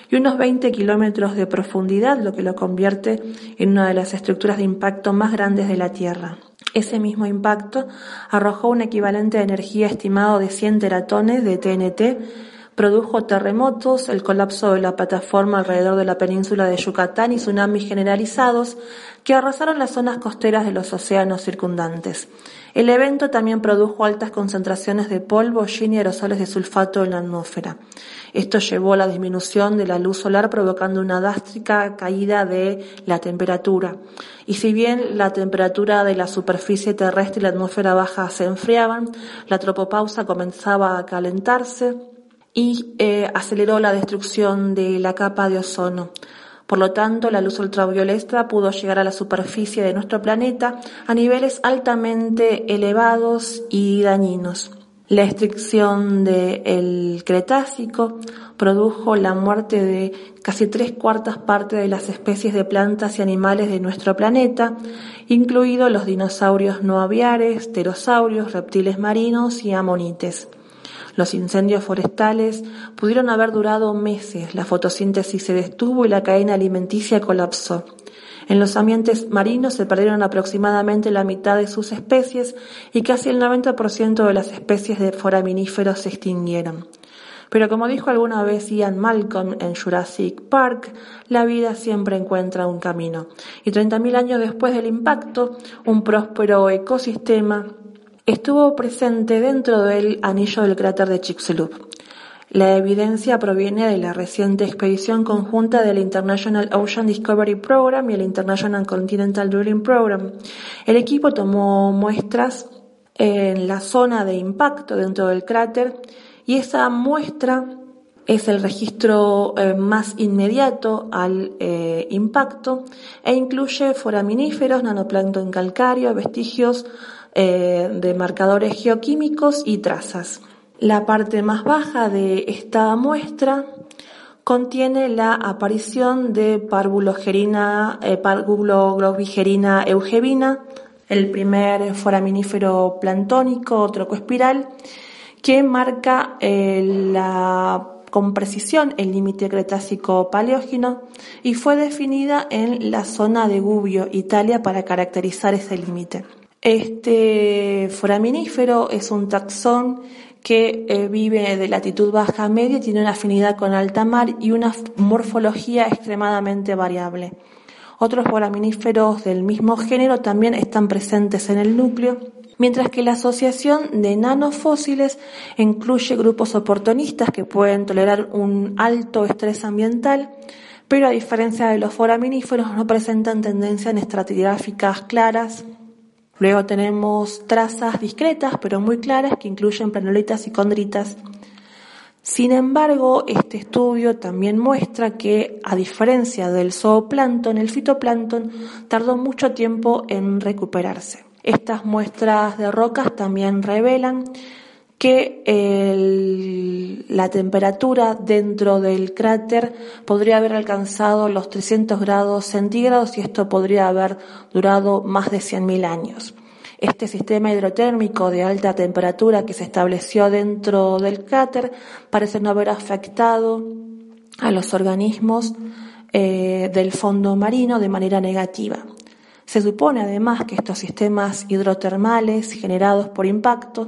S5: y unos 20 kilómetros de profundidad, lo que lo convierte en una de las estructuras de impacto más grandes de la Tierra. Ese mismo impacto arrojó un equivalente de energía estimado de 100 teratones de TNT Produjo terremotos, el colapso de la plataforma alrededor de la península de Yucatán y tsunamis generalizados que arrasaron las zonas costeras de los océanos circundantes. El evento también produjo altas concentraciones de polvo, hollín y aerosoles de sulfato en la atmósfera. Esto llevó a la disminución de la luz solar provocando una drástica caída de la temperatura. Y si bien la temperatura de la superficie terrestre y la atmósfera baja se enfriaban, la tropopausa comenzaba a calentarse, y eh, aceleró la destrucción de la capa de ozono. Por lo tanto, la luz ultravioleta pudo llegar a la superficie de nuestro planeta a niveles altamente elevados y dañinos. La extinción del Cretácico produjo la muerte de casi tres cuartas partes de las especies de plantas y animales de nuestro planeta, incluidos los dinosaurios no aviares, pterosaurios, reptiles marinos y amonites. Los incendios forestales pudieron haber durado meses, la fotosíntesis se detuvo y la cadena alimenticia colapsó. En los ambientes marinos se perdieron aproximadamente la mitad de sus especies y casi el 90% de las especies de foraminíferos se extinguieron. Pero como dijo alguna vez Ian Malcolm en Jurassic Park, la vida siempre encuentra un camino. Y 30.000 años después del impacto, un próspero ecosistema estuvo presente dentro del anillo del cráter de Chicxulub. La evidencia proviene de la reciente expedición conjunta del International Ocean Discovery Program y el International Continental Drilling Program. El equipo tomó muestras en la zona de impacto dentro del cráter y esa muestra es el registro eh, más inmediato al eh, impacto e incluye foraminíferos, nanoplancton calcáreo, vestigios eh, de marcadores geoquímicos y trazas. La parte más baja de esta muestra contiene la aparición de Parvulogerina, eh, eugevina, el primer foraminífero plantónico trocoespiral, que marca eh, la con precisión el límite cretácico paleógeno y fue definida en la zona de Gubbio, Italia, para caracterizar ese límite. Este foraminífero es un taxón que eh, vive de latitud baja a media, tiene una afinidad con alta mar y una morfología extremadamente variable. Otros foraminíferos del mismo género también están presentes en el núcleo mientras que la asociación de nanofósiles incluye grupos oportunistas que pueden tolerar un alto estrés ambiental, pero a diferencia de los foraminíferos no presentan tendencias en estratigráficas claras. Luego tenemos trazas discretas pero muy claras que incluyen planolitas y condritas. Sin embargo, este estudio también muestra que, a diferencia del zooplancton, el fitoplancton tardó mucho tiempo en recuperarse. Estas muestras de rocas también revelan que la temperatura dentro del cráter podría haber alcanzado los 300 grados centígrados y esto podría haber durado más de 100.000 años. Este sistema hidrotérmico de alta temperatura que se estableció dentro del cráter parece no haber afectado a los organismos eh, del fondo marino de manera negativa. Se supone además que estos sistemas hidrotermales generados por impacto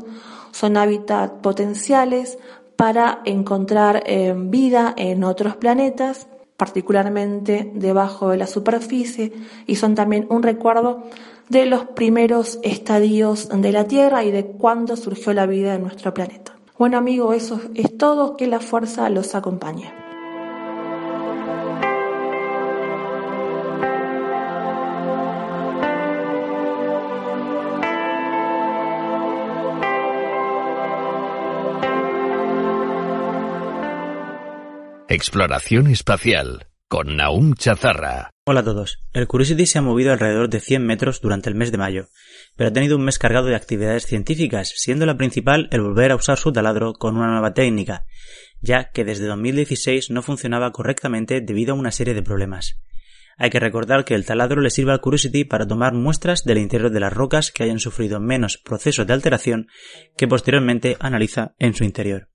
S5: son hábitats potenciales para encontrar eh, vida en otros planetas, particularmente debajo de la superficie, y son también un recuerdo de los primeros estadios de la Tierra y de cuándo surgió la vida en nuestro planeta. Bueno amigo, eso es todo, que la fuerza los acompañe.
S1: Exploración espacial con Naum Chazarra.
S6: Hola a todos. El Curiosity se ha movido alrededor de 100 metros durante el mes de mayo, pero ha tenido un mes cargado de actividades científicas, siendo la principal el volver a usar su taladro con una nueva técnica, ya que desde 2016 no funcionaba correctamente debido a una serie de problemas. Hay que recordar que el taladro le sirve al Curiosity para tomar muestras del interior de las rocas que hayan sufrido menos procesos de alteración que posteriormente analiza en su interior.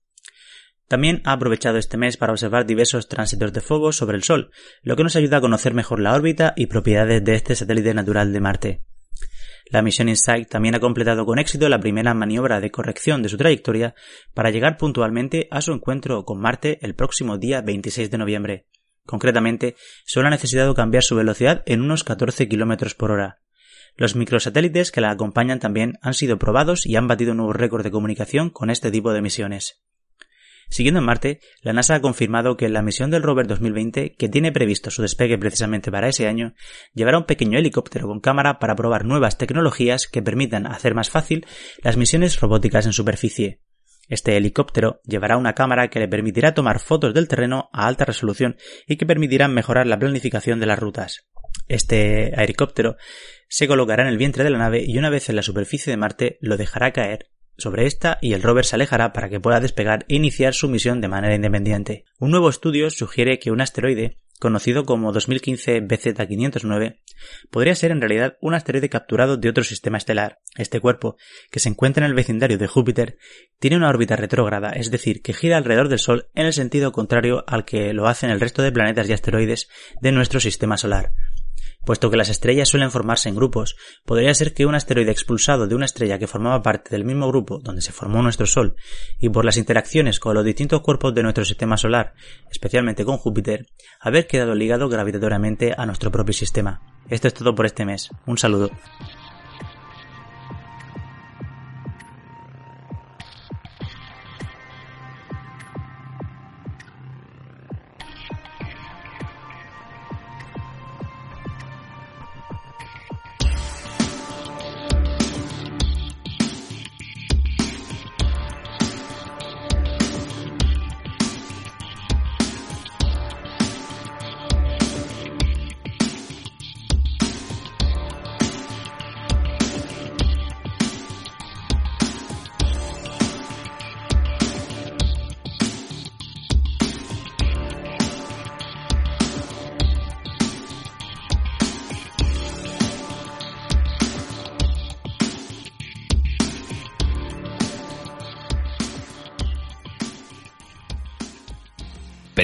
S6: También ha aprovechado este mes para observar diversos tránsitos de fuego sobre el Sol, lo que nos ayuda a conocer mejor la órbita y propiedades de este satélite natural de Marte. La misión InSight también ha completado con éxito la primera maniobra de corrección de su trayectoria para llegar puntualmente a su encuentro con Marte el próximo día 26 de noviembre. Concretamente, solo ha necesitado cambiar su velocidad en unos 14 km por hora. Los microsatélites que la acompañan también han sido probados y han batido nuevos récords de comunicación con este tipo de misiones. Siguiendo en Marte, la NASA ha confirmado que la misión del rover 2020, que tiene previsto su despegue precisamente para ese año, llevará un pequeño helicóptero con cámara para probar nuevas tecnologías que permitan hacer más fácil las misiones robóticas en superficie. Este helicóptero llevará una cámara que le permitirá tomar fotos del terreno a alta resolución y que permitirá mejorar la planificación de las rutas. Este helicóptero se colocará en el vientre de la nave y una vez en la superficie de Marte lo dejará caer sobre esta y el rover se alejará para que pueda despegar e iniciar su misión de manera independiente. Un nuevo estudio sugiere que un asteroide, conocido como 2015 BZ509, podría ser en realidad un asteroide capturado de otro sistema estelar. Este cuerpo, que se encuentra en el vecindario de Júpiter, tiene una órbita retrógrada, es decir, que gira alrededor del Sol en el sentido contrario al que lo hacen el resto de planetas y asteroides de nuestro sistema solar. Puesto que las estrellas suelen formarse en grupos, podría ser que un asteroide expulsado de una estrella que formaba parte del mismo grupo donde se formó nuestro Sol, y por las interacciones con los distintos cuerpos de nuestro sistema solar, especialmente con Júpiter, haber quedado ligado gravitatoriamente a nuestro propio sistema. Esto es todo por este mes. Un saludo.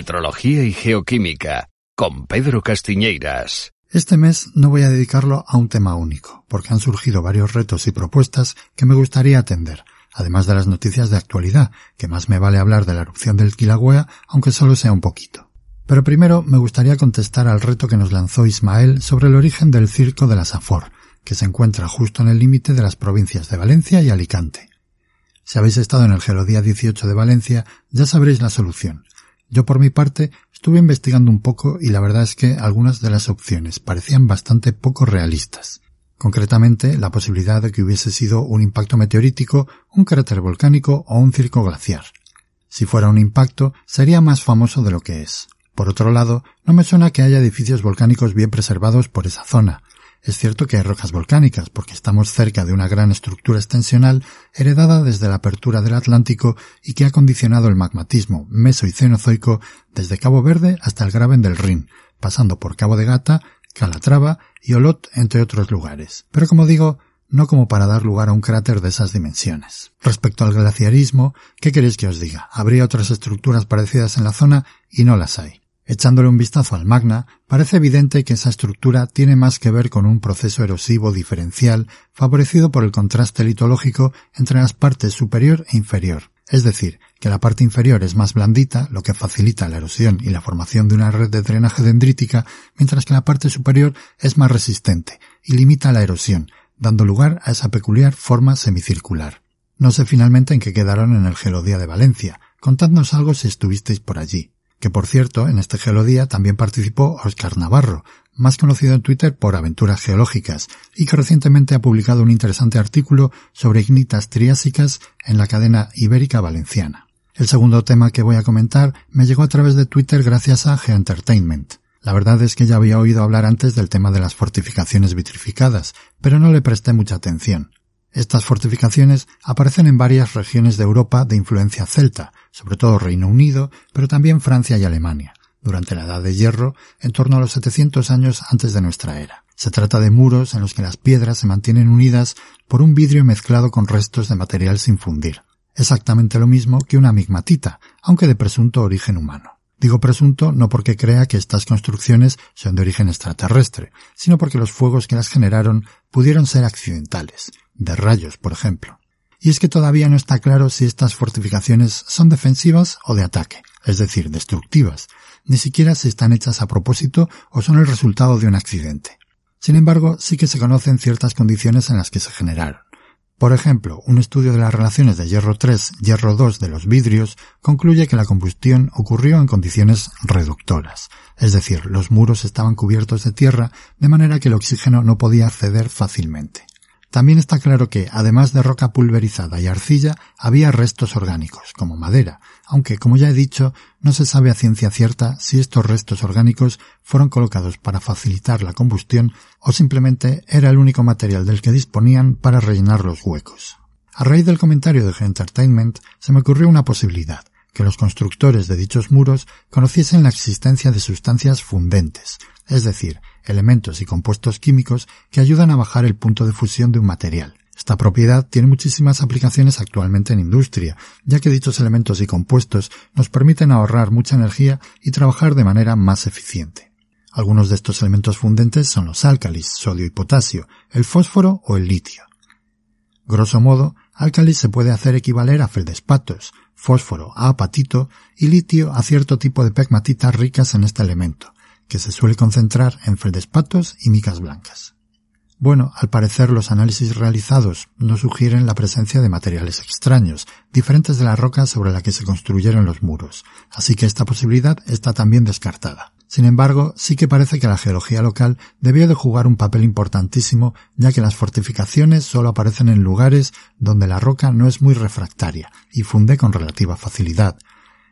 S1: Petrología y Geoquímica, con Pedro Castiñeiras.
S7: Este mes no voy a dedicarlo a un tema único, porque han surgido varios retos y propuestas que me gustaría atender, además de las noticias de actualidad, que más me vale hablar de la erupción del Kilauea, aunque solo sea un poquito. Pero primero me gustaría contestar al reto que nos lanzó Ismael sobre el origen del circo de la Safor, que se encuentra justo en el límite de las provincias de Valencia y Alicante. Si habéis estado en el Gelodía 18 de Valencia, ya sabréis la solución. Yo por mi parte estuve investigando un poco y la verdad es que algunas de las opciones parecían bastante poco realistas. Concretamente, la posibilidad de que hubiese sido un impacto meteorítico, un cráter volcánico o un circo glaciar. Si fuera un impacto, sería más famoso de lo que es. Por otro lado, no me suena que haya edificios volcánicos bien preservados por esa zona, es cierto que hay rocas volcánicas, porque estamos cerca de una gran estructura extensional heredada desde la apertura del Atlántico y que ha condicionado el magmatismo meso y cenozoico desde Cabo Verde hasta el Graben del Rin, pasando por Cabo de Gata, Calatrava y Olot, entre otros lugares. Pero como digo, no como para dar lugar a un cráter de esas dimensiones. Respecto al glaciarismo, ¿qué queréis que os diga? Habría otras estructuras parecidas en la zona y no las hay. Echándole un vistazo al magna, parece evidente que esa estructura tiene más que ver con un proceso erosivo diferencial favorecido por el contraste litológico entre las partes superior e inferior. Es decir, que la parte inferior es más blandita, lo que facilita la erosión y la formación de una red de drenaje dendrítica, mientras que la parte superior es más resistente y limita la erosión, dando lugar a esa peculiar forma semicircular. No sé finalmente en qué quedaron en el Gelodía de Valencia. Contadnos algo si estuvisteis por allí que por cierto en este geolodía también participó Oscar Navarro, más conocido en Twitter por aventuras geológicas, y que recientemente ha publicado un interesante artículo sobre ignitas triásicas en la cadena ibérica valenciana. El segundo tema que voy a comentar me llegó a través de Twitter gracias a Geoentertainment. La verdad es que ya había oído hablar antes del tema de las fortificaciones vitrificadas, pero no le presté mucha atención. Estas fortificaciones aparecen en varias regiones de Europa de influencia celta, sobre todo Reino Unido, pero también Francia y Alemania, durante la Edad de Hierro, en torno a los 700 años antes de nuestra era. Se trata de muros en los que las piedras se mantienen unidas por un vidrio mezclado con restos de material sin fundir. Exactamente lo mismo que una migmatita, aunque de presunto origen humano. Digo presunto no porque crea que estas construcciones son de origen extraterrestre, sino porque los fuegos que las generaron pudieron ser accidentales, de rayos, por ejemplo. Y es que todavía no está claro si estas fortificaciones son defensivas o de ataque, es decir, destructivas, ni siquiera si están hechas a propósito o son el resultado de un accidente. Sin embargo, sí que se conocen ciertas condiciones en las que se generaron. Por ejemplo, un estudio de las relaciones de hierro 3, hierro 2 de los vidrios concluye que la combustión ocurrió en condiciones reductoras, es decir, los muros estaban cubiertos de tierra de manera que el oxígeno no podía acceder fácilmente. También está claro que, además de roca pulverizada y arcilla, había restos orgánicos, como madera, aunque, como ya he dicho, no se sabe a ciencia cierta si estos restos orgánicos fueron colocados para facilitar la combustión o simplemente era el único material del que disponían para rellenar los huecos. A raíz del comentario de Entertainment se me ocurrió una posibilidad, que los constructores de dichos muros conociesen la existencia de sustancias fundentes, es decir, elementos y compuestos químicos que ayudan a bajar el punto de fusión de un material. Esta propiedad tiene muchísimas aplicaciones actualmente en industria, ya que dichos elementos y compuestos nos permiten ahorrar mucha energía y trabajar de manera más eficiente. Algunos de estos elementos fundentes son los álcalis, sodio y potasio, el fósforo o el litio. Grosso modo, álcalis se puede hacer equivaler a feldespatos, fósforo a apatito y litio a cierto tipo de pegmatitas ricas en este elemento, que se suele concentrar en feldespatos y micas blancas. Bueno, al parecer los análisis realizados no sugieren la presencia de materiales extraños, diferentes de la roca sobre la que se construyeron los muros, así que esta posibilidad está también descartada. Sin embargo, sí que parece que la geología local debió de jugar un papel importantísimo, ya que las fortificaciones solo aparecen en lugares donde la roca no es muy refractaria y funde con relativa facilidad,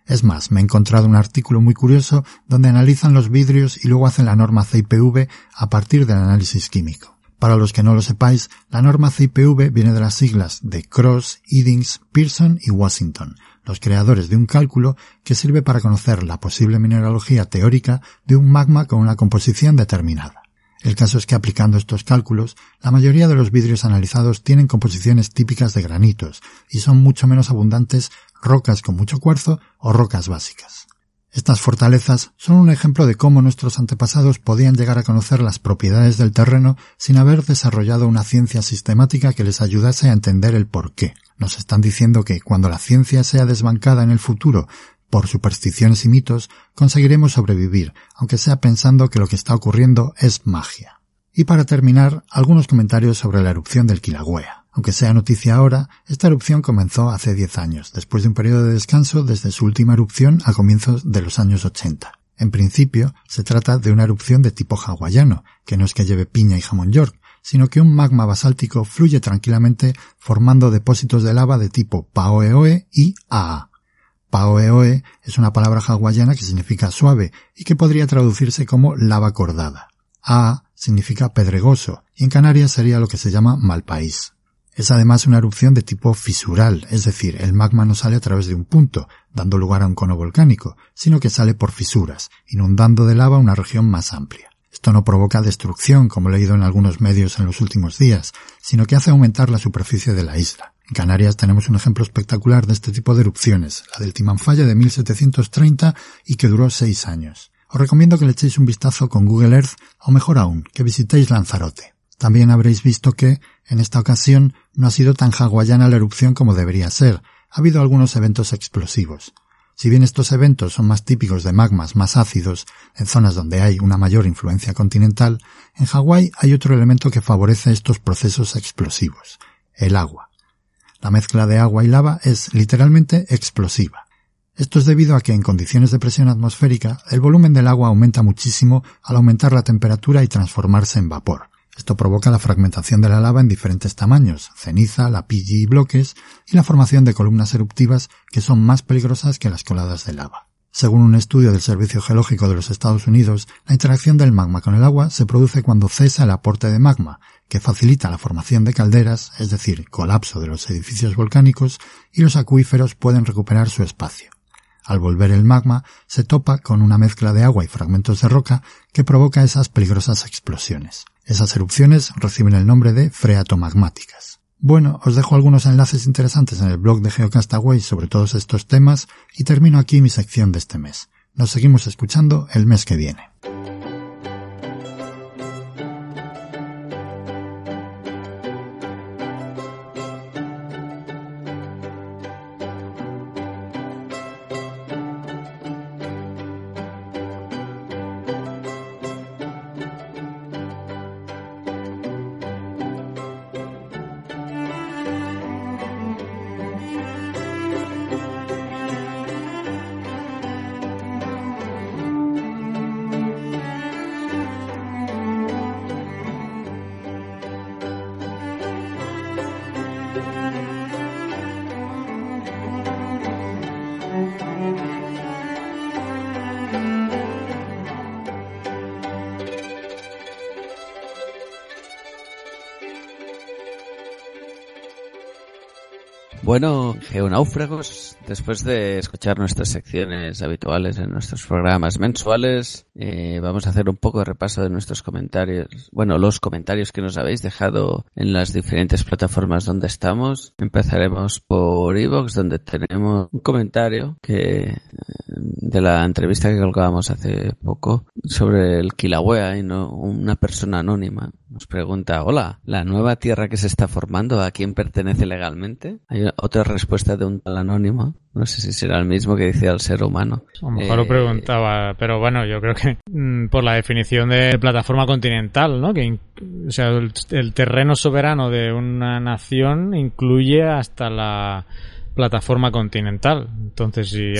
S7: es más, me he encontrado un artículo muy curioso donde analizan los vidrios y luego hacen la norma CIPV a partir del análisis químico. Para los que no lo sepáis, la norma CIPV viene de las siglas de Cross, Eddings, Pearson y Washington, los creadores de un cálculo que sirve para conocer la posible mineralogía teórica de un magma con una composición determinada. El caso es que aplicando estos cálculos, la mayoría de los vidrios analizados tienen composiciones típicas de granitos y son mucho menos abundantes rocas con mucho cuarzo o rocas básicas. Estas fortalezas son un ejemplo de cómo nuestros antepasados podían llegar a conocer las propiedades del terreno sin haber desarrollado una ciencia sistemática que les ayudase a entender el por qué. Nos están diciendo que cuando la ciencia sea desbancada en el futuro por supersticiones y mitos, conseguiremos sobrevivir, aunque sea pensando que lo que está ocurriendo es magia. Y para terminar, algunos comentarios sobre la erupción del Kilauea. Aunque sea noticia ahora, esta erupción comenzó hace 10 años, después de un periodo de descanso desde su última erupción a comienzos de los años 80. En principio, se trata de una erupción de tipo hawaiano, que no es que lleve piña y jamón york, sino que un magma basáltico fluye tranquilamente formando depósitos de lava de tipo Paoeoe y Aa. Paoeoe es una palabra hawaiana que significa suave y que podría traducirse como lava cordada. Aa significa pedregoso y en Canarias sería lo que se llama mal país. Es además una erupción de tipo fisural, es decir, el magma no sale a través de un punto, dando lugar a un cono volcánico, sino que sale por fisuras, inundando de lava una región más amplia. Esto no provoca destrucción, como he leído en algunos medios en los últimos días, sino que hace aumentar la superficie de la isla. En Canarias tenemos un ejemplo espectacular de este tipo de erupciones, la del Timanfaya de 1730 y que duró seis años. Os recomiendo que le echéis un vistazo con Google Earth o mejor aún, que visitéis Lanzarote. También habréis visto que, en esta ocasión, no ha sido tan hawaiana la erupción como debería ser. Ha habido algunos eventos explosivos. Si bien estos eventos son más típicos de magmas más ácidos, en zonas donde hay una mayor influencia continental, en Hawái hay otro elemento que favorece estos procesos explosivos, el agua. La mezcla de agua y lava es literalmente explosiva. Esto es debido a que en condiciones de presión atmosférica el volumen del agua aumenta muchísimo al aumentar la temperatura y transformarse en vapor. Esto provoca la fragmentación de la lava en diferentes tamaños, ceniza, lapilli y bloques, y la formación de columnas eruptivas que son más peligrosas que las coladas de lava. Según un estudio del Servicio Geológico de los Estados Unidos, la interacción del magma con el agua se produce cuando cesa el aporte de magma, que facilita la formación de calderas, es decir, colapso de los edificios volcánicos, y los acuíferos pueden recuperar su espacio. Al volver el magma, se topa con una mezcla de agua y fragmentos de roca que provoca esas peligrosas explosiones. Esas erupciones reciben el nombre de freatomagmáticas. Bueno, os dejo algunos enlaces interesantes en el blog de Geocastaway sobre todos estos temas y termino aquí mi sección de este mes. Nos seguimos escuchando el mes que viene.
S3: Geonáufragos, después de escuchar nuestras secciones habituales en nuestros programas mensuales, eh, vamos a hacer un poco de repaso de nuestros comentarios. Bueno, los comentarios que nos habéis dejado en las diferentes plataformas donde estamos. Empezaremos por Evox, donde tenemos un comentario que de la entrevista que colgábamos hace poco sobre el Kilauea y no una persona anónima nos pregunta, hola, ¿la nueva tierra que se está formando a quién pertenece legalmente? Hay otra respuesta de un tal anónimo. No sé si será el mismo que decía el ser humano.
S2: A lo mejor lo eh, preguntaba, pero bueno, yo creo que por la definición de plataforma continental, ¿no? Que, o sea, el terreno soberano de una nación incluye hasta la plataforma continental. Entonces, si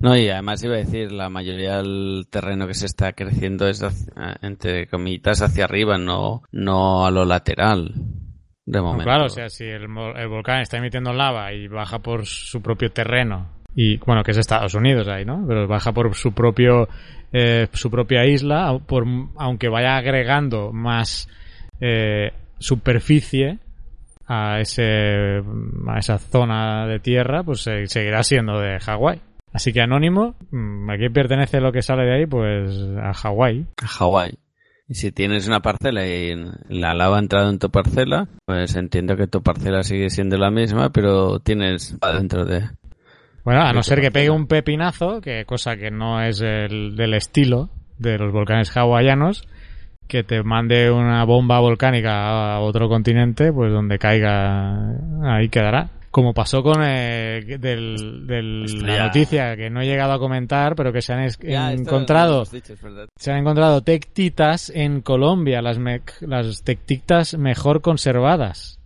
S3: No, y además iba a decir, la mayoría del terreno que se está creciendo es, entre comillas, hacia arriba, no, no a lo lateral. De momento.
S2: claro, o sea, si el, volcán está emitiendo lava y baja por su propio terreno, y bueno, que es Estados Unidos ahí, ¿no? Pero baja por su propio, eh, su propia isla, por, aunque vaya agregando más eh, superficie, a, ese, a esa zona de tierra, pues seguirá siendo de Hawái. Así que Anónimo, mm, ¿a quién pertenece lo que sale de ahí? Pues a Hawái.
S3: A Hawái. Y si tienes una parcela y la lava ha entrado en tu parcela, pues entiendo que tu parcela sigue siendo la misma, pero tienes adentro de...
S2: Bueno, a no ser que pegue un pepinazo, que cosa que no es el, del estilo de los volcanes hawaianos, que te mande una bomba volcánica a otro continente, pues donde caiga, ahí quedará. como pasó con eh, del, la noticia que no he llegado a comentar, pero que se han encontrado se han encontrado tectitas en Colombia, las las tectitas mejor conservadas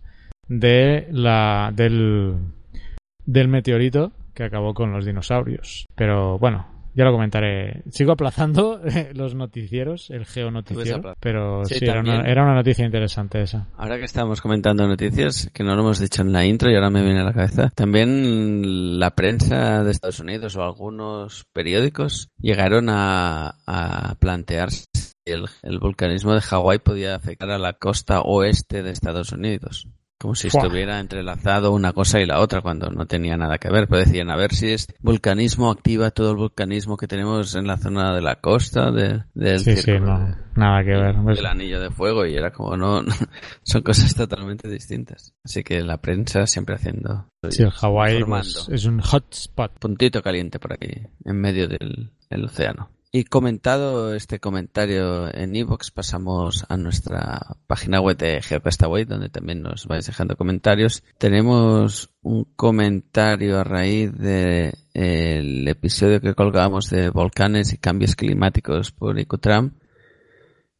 S2: de la del del meteorito que acabó con los dinosaurios. Pero bueno, ya lo comentaré. Sigo aplazando los noticieros, el geonoticiero, pero sí, era, una, noticia interesante esa.
S3: Ahora que estamos comentando noticias, que no lo hemos dicho en la intro y ahora me viene a la cabeza, también la prensa de Estados Unidos o algunos periódicos llegaron a, a plantearse el, el vulcanismo de Hawái podía afectar a la costa oeste de Estados Unidos. Como si estuviera entrelazado una cosa y la otra cuando no tenía nada que ver. Pero decían, a ver si es vulcanismo activa todo el vulcanismo que tenemos en la zona de la costa de, del
S2: sí, sí, nada que ver.
S3: Pues el anillo de fuego y era como, no, son cosas totalmente distintas. Así que la prensa siempre haciendo...
S2: Sí, el Hawái pues, es un hotspot.
S3: Puntito caliente por aquí, en medio del océano. Y comentado este comentario en iVoox, pasamos a nuestra página web de GeoCastaway, donde también nos vais dejando comentarios. Tenemos un comentario a raíz del el episodio que colgamos de volcanes y cambios climáticos por Icutram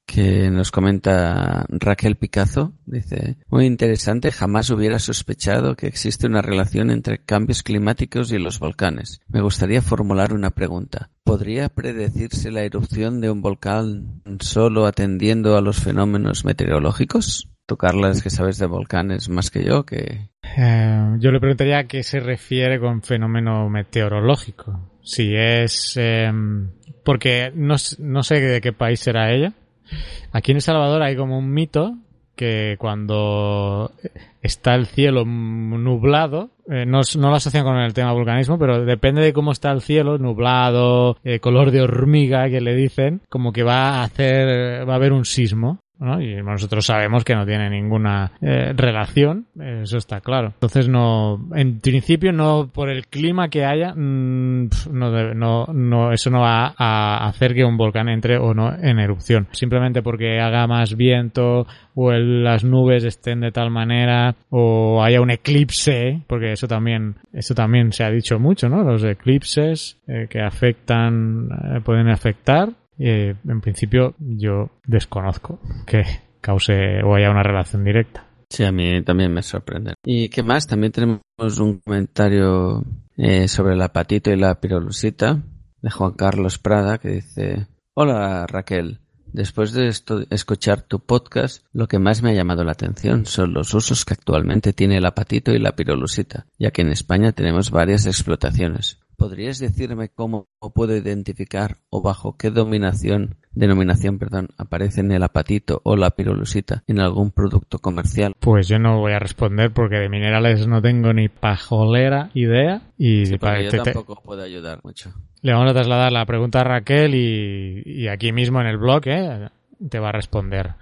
S3: que nos comenta Raquel Picazo. Dice, muy interesante, jamás hubiera sospechado que existe una relación entre cambios climáticos y los volcanes. Me gustaría formular una pregunta. ¿Podría predecirse la erupción de un volcán solo atendiendo a los fenómenos meteorológicos? Tú, Carla, es que sabes de volcanes más que yo, que...
S2: Eh, yo le preguntaría a qué se refiere con fenómeno meteorológico. Si es... Em, porque no, no sé de qué país será ella, Aquí en El Salvador hay como un mito que cuando está el cielo nublado, eh, no, no, lo asocian con el tema vulcanismo, pero depende de cómo está el cielo, nublado, eh, color de hormiga que le dicen, como que va a hacer, va a haber un sismo. Y nosotros sabemos que no tiene ninguna eh, relación, eso está claro. Entonces no, en principio no por el clima que haya, mm, no, no, no, eso no va a hacer que un volcán entre o no en erupción. Simplemente porque haga más viento o las nubes estén de tal manera o haya un eclipse, porque eso también, eso también se ha dicho mucho, ¿no? Los eclipses eh, que afectan, eh, pueden afectar eh, en principio yo desconozco que cause o haya una relación directa.
S3: Sí, a mí también me sorprende. ¿Y qué más? También tenemos un comentario eh, sobre el apatito y la pirolusita de Juan Carlos Prada que dice, hola Raquel, Después de esto, escuchar tu podcast, lo que más me ha llamado la atención son los usos que actualmente tiene el apatito y la pirolusita, ya que en España tenemos varias explotaciones. ¿Podrías decirme cómo puedo identificar o bajo qué dominación, denominación perdón, aparecen el apatito o la pirolusita en algún producto comercial?
S2: Pues yo no voy a responder porque de minerales no tengo ni pajolera idea y
S3: sí, para yo tampoco puedo ayudar mucho.
S2: Le vamos a trasladar la pregunta a Raquel y, aquí mismo en el blog ¿eh? te va a responder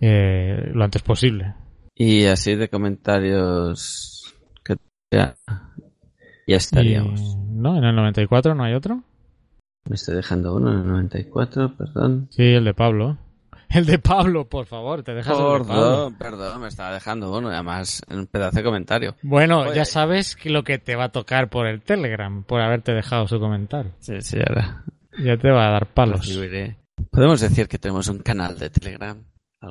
S2: eh, lo antes posible.
S3: Y así de comentarios que ya, ya estaríamos.
S2: ¿No? ¿En el 94 no hay otro?
S3: Me estoy dejando uno en el 94, perdón.
S2: Sí, el de Pablo. El de Pablo, por favor, te dejas
S3: Perdón, perdón, me estaba dejando uno, además un pedazo de comentario.
S2: Bueno, ya sabes que lo que te va a tocar por el Telegram, por haberte dejado su comentario.
S3: Sí, sí, ahora.
S2: Ya te va a dar palos.
S3: Podemos decir que tenemos un canal de Telegram.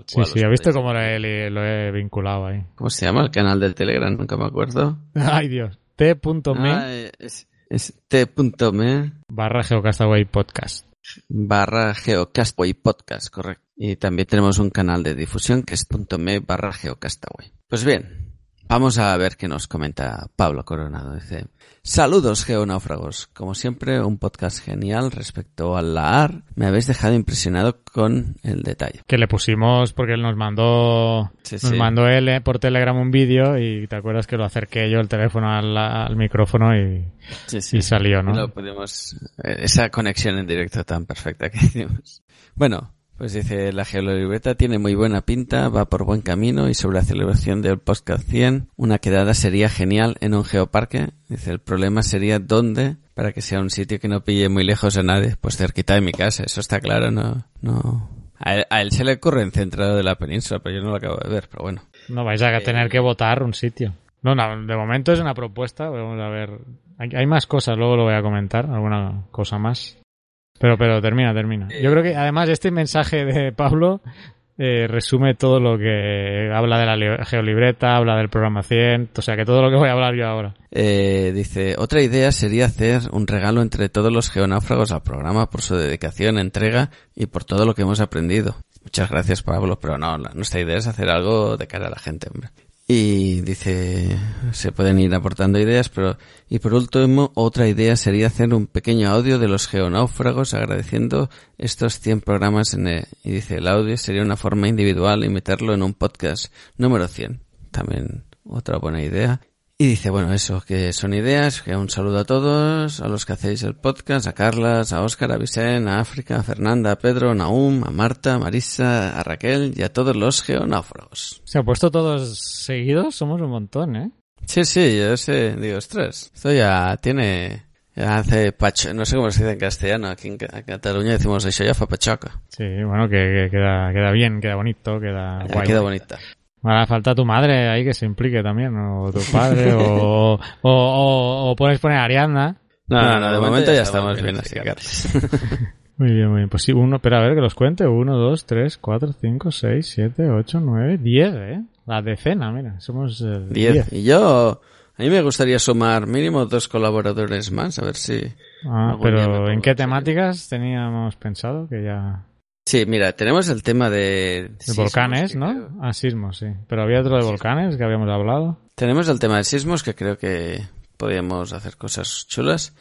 S2: sí, sí, ¿ha visto cómo lo he, vinculado ahí?
S3: ¿Cómo se llama el canal de Telegram? Nunca me acuerdo.
S2: Ay, Dios. T.me.
S3: Ah, es, es t.me.
S2: Barra Geocastaway Podcast.
S3: Barra Geocastaway Podcast, correcto. Y también tenemos un canal de difusión que es .me barra Geocastaway. Pues bien, Vamos a ver qué nos comenta Pablo Coronado. Dice, saludos geonáufragos. Como siempre, un podcast genial respecto al LAR. Me habéis dejado impresionado con el detalle.
S2: Que le pusimos porque él nos mandó, nos mandó él eh, por Telegram un vídeo y te acuerdas que lo acerqué yo el teléfono al, micrófono y, y, salió, ¿no?
S3: Eh, esa conexión en directo tan perfecta que hicimos. Bueno, pues dice, la geolibreta tiene muy buena pinta, va por buen camino y sobre la celebración del podcast 100, una quedada sería genial en un geoparque. Dice, el problema sería dónde para que sea un sitio que no pille muy lejos a nadie. Pues cerquita de mi casa, eso está claro, no, no. A él, se le ocurre en centro de la península, pero yo no lo acabo de ver, pero bueno.
S2: No vais a tener que votar un sitio. No, no, de momento es una propuesta. Vamos a ver. Hay, más cosas, luego lo voy a comentar, alguna cosa más. Pero, pero termina, termina. Yo creo que además este mensaje de Pablo eh, resume todo lo que habla de la geolibreta, habla del programa 100, o sea que todo lo que voy a hablar yo ahora.
S3: Eh, dice, otra idea sería hacer un regalo entre todos los geonáufragos al programa por su dedicación, entrega y por todo lo que hemos aprendido. Muchas gracias Pablo, pero no, nuestra idea es hacer algo de cara a la gente, hombre. Y dice, se pueden ir aportando ideas, pero, y por último, otra idea sería hacer un pequeño audio de los geonáufragos agradeciendo estos 100 programas en el, y dice, el audio sería una forma individual y meterlo en un podcast número 100. También otra buena idea. Y dice, bueno, eso, que son ideas, que un saludo a todos, a los que hacéis el podcast, a Carlas, a Óscar, a Vicente, a África, a Fernanda, a Pedro, a Naum, a Marta, a Marisa, a Raquel y a todos los geonáufragos.
S2: Se ha puesto todos seguidos, somos un montón, ¿eh?
S3: Sí, sí, yo sé, digo, ostras, esto ya tiene, ya hace pacho, no sé cómo se dice en castellano, aquí en, Cataluña decimos eso ya fue pachaca.
S2: Sí, bueno, que, queda, queda bien, queda bonito, queda guay.
S3: Queda bonita.
S2: Ahora falta tu madre ahí que se implique también, o tu padre, o, o, o, puedes poner a Ariadna.
S3: No, no, no, de, momento, ya estamos bien así, Carlos.
S2: Muy bien, muy bien. Pues sí, uno, pero a ver que los cuente. Uno, dos, tres, cuatro, cinco, seis, siete, ocho, nueve, diez, ¿eh? La decena, mira, somos el
S3: diez. Y yo, a mí me gustaría sumar mínimo dos colaboradores más, a ver si...
S2: Ah, pero ¿en qué temáticas teníamos pensado que ya...
S3: Sí, mira, tenemos el tema de...
S2: De volcanes, ¿no? Ah, sismos, sí. Pero había otro de volcanes que habíamos hablado.
S3: Tenemos el tema de sismos que creo que podríamos hacer cosas chulas.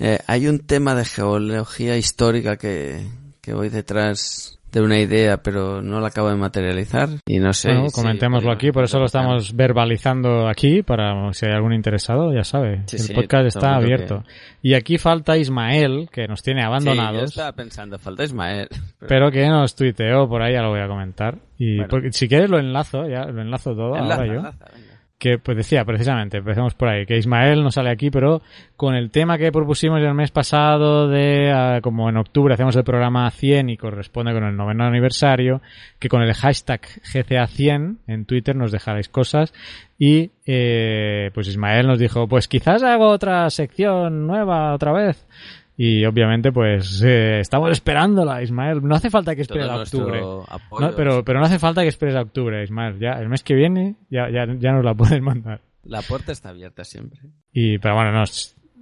S3: Eh, hay un tema de geología histórica que, que voy detrás de una idea, pero no la acabo de materializar y no sé.
S2: Bueno, comentémoslo aquí, por eso lo estamos verbalizando aquí, para si hay algún interesado, ya sabe. el podcast está abierto. Y aquí falta Ismael, que nos tiene abandonados. yo
S3: estaba pensando, falta Ismael.
S2: Pero, que nos tuiteó, por ahí ya lo voy a comentar. Y si quieres lo enlazo, ya lo enlazo todo ahora yo que pues decía precisamente, empecemos por ahí, que Ismael no sale aquí, pero con el tema que propusimos el mes pasado de, ah, como en octubre hacemos el programa 100 y corresponde con el noveno aniversario, que con el hashtag GCA100 en Twitter nos dejarais cosas y eh, pues Ismael nos dijo, pues quizás hago otra sección nueva otra vez. Y obviamente, pues eh, estamos esperándola, Ismael. No hace falta que esperes a octubre. pero, pero no hace falta que esperes a octubre, Ismael. Ya el mes que viene ya, ya, ya nos la puedes mandar.
S3: La puerta está abierta siempre.
S2: Y, pero bueno, no,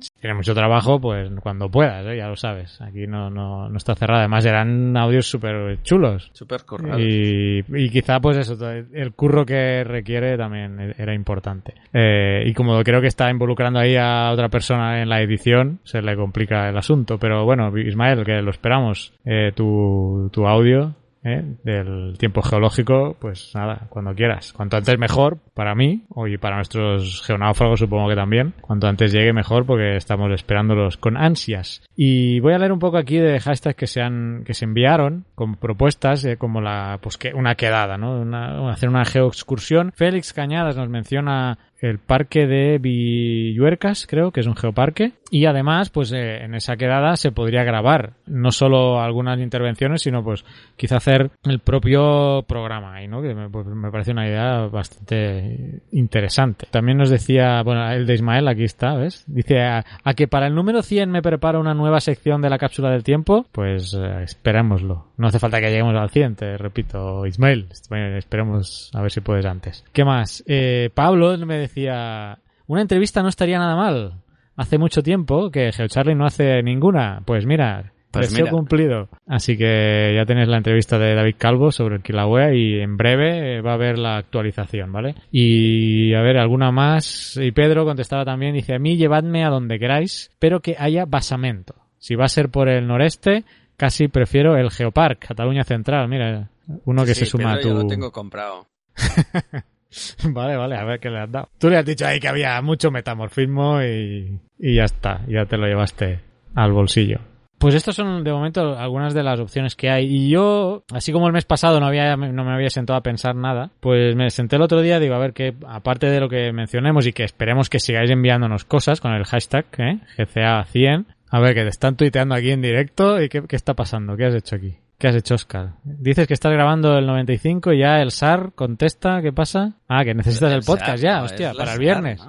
S2: si tienes mucho trabajo, pues cuando puedas, ¿eh? ya lo sabes. Aquí no, no, no está cerrado. Además, eran audios súper chulos.
S3: Súper
S2: Y, y quizá, pues eso, el curro que requiere también e-, era importante. Eh, y como creo que está involucrando ahí a otra persona en la edición, se le complica el asunto. Pero bueno, Ismael, que lo esperamos, eh, tu, tu audio ¿eh? del tiempo geológico, pues nada, cuando quieras. Cuanto antes mejor, para mí, y para nuestros geonáufragos supongo que también. Cuanto antes llegue mejor porque estamos esperándolos con ansias. Y voy a leer un poco aquí de hashtags que se han, que se enviaron con propuestas, eh, como la, pues que una quedada, ¿no? Una, hacer una geoexcursión. Félix Cañadas nos menciona el parque de Villuercas, creo que es un geoparque. Y además, pues eh, en esa quedada se podría grabar no solo algunas intervenciones, sino pues quizá hacer el propio programa ahí, ¿no? Que me, pues, parece una idea bastante interesante. También nos decía, bueno, el de Ismael, aquí está, ¿ves? Dice, a, que para el número 100 me prepara una nueva sección de la cápsula del tiempo, pues eh, esperémoslo. No hace falta que lleguemos al 100, te repito, Ismael, esperemos a ver si puedes antes. ¿Qué más? Eh, Pablo me decía una entrevista no estaría nada mal. Hace mucho tiempo que GeoCharlie no hace ninguna. Pues mira, pues cumplido. Así que ya tenéis la entrevista de David Calvo sobre el Kilauea y en breve va a haber la actualización, ¿vale? Y a ver, alguna más. Y Pedro contestaba también, dice, a mí llevadme a donde queráis, pero que haya basamento. Si va a ser por el noreste, casi prefiero el Geopark, Cataluña Central. Mira, uno que se suma a tu...
S3: Yo lo tengo comprado.
S2: Vale, vale, a ver qué le has dado. Tú le has dicho ahí que había mucho metamorfismo y, y ya está, ya te lo llevaste al bolsillo. Pues estas son de momento algunas de las opciones que hay. Y yo, así como el mes pasado no, había, no me había sentado a pensar nada, pues me senté el otro día, digo, a ver que, aparte de lo que mencionemos y que esperemos que sigáis enviándonos cosas con el hashtag ¿eh? GCA100, a ver que te están tuiteando aquí en directo y qué, qué está pasando, qué has hecho aquí. ¿Qué has hecho, Oscar? Dices que estás grabando el 95 y ya el SAR contesta, ¿qué pasa? Ah, que necesitas el, podcast ya, hostia, para el viernes.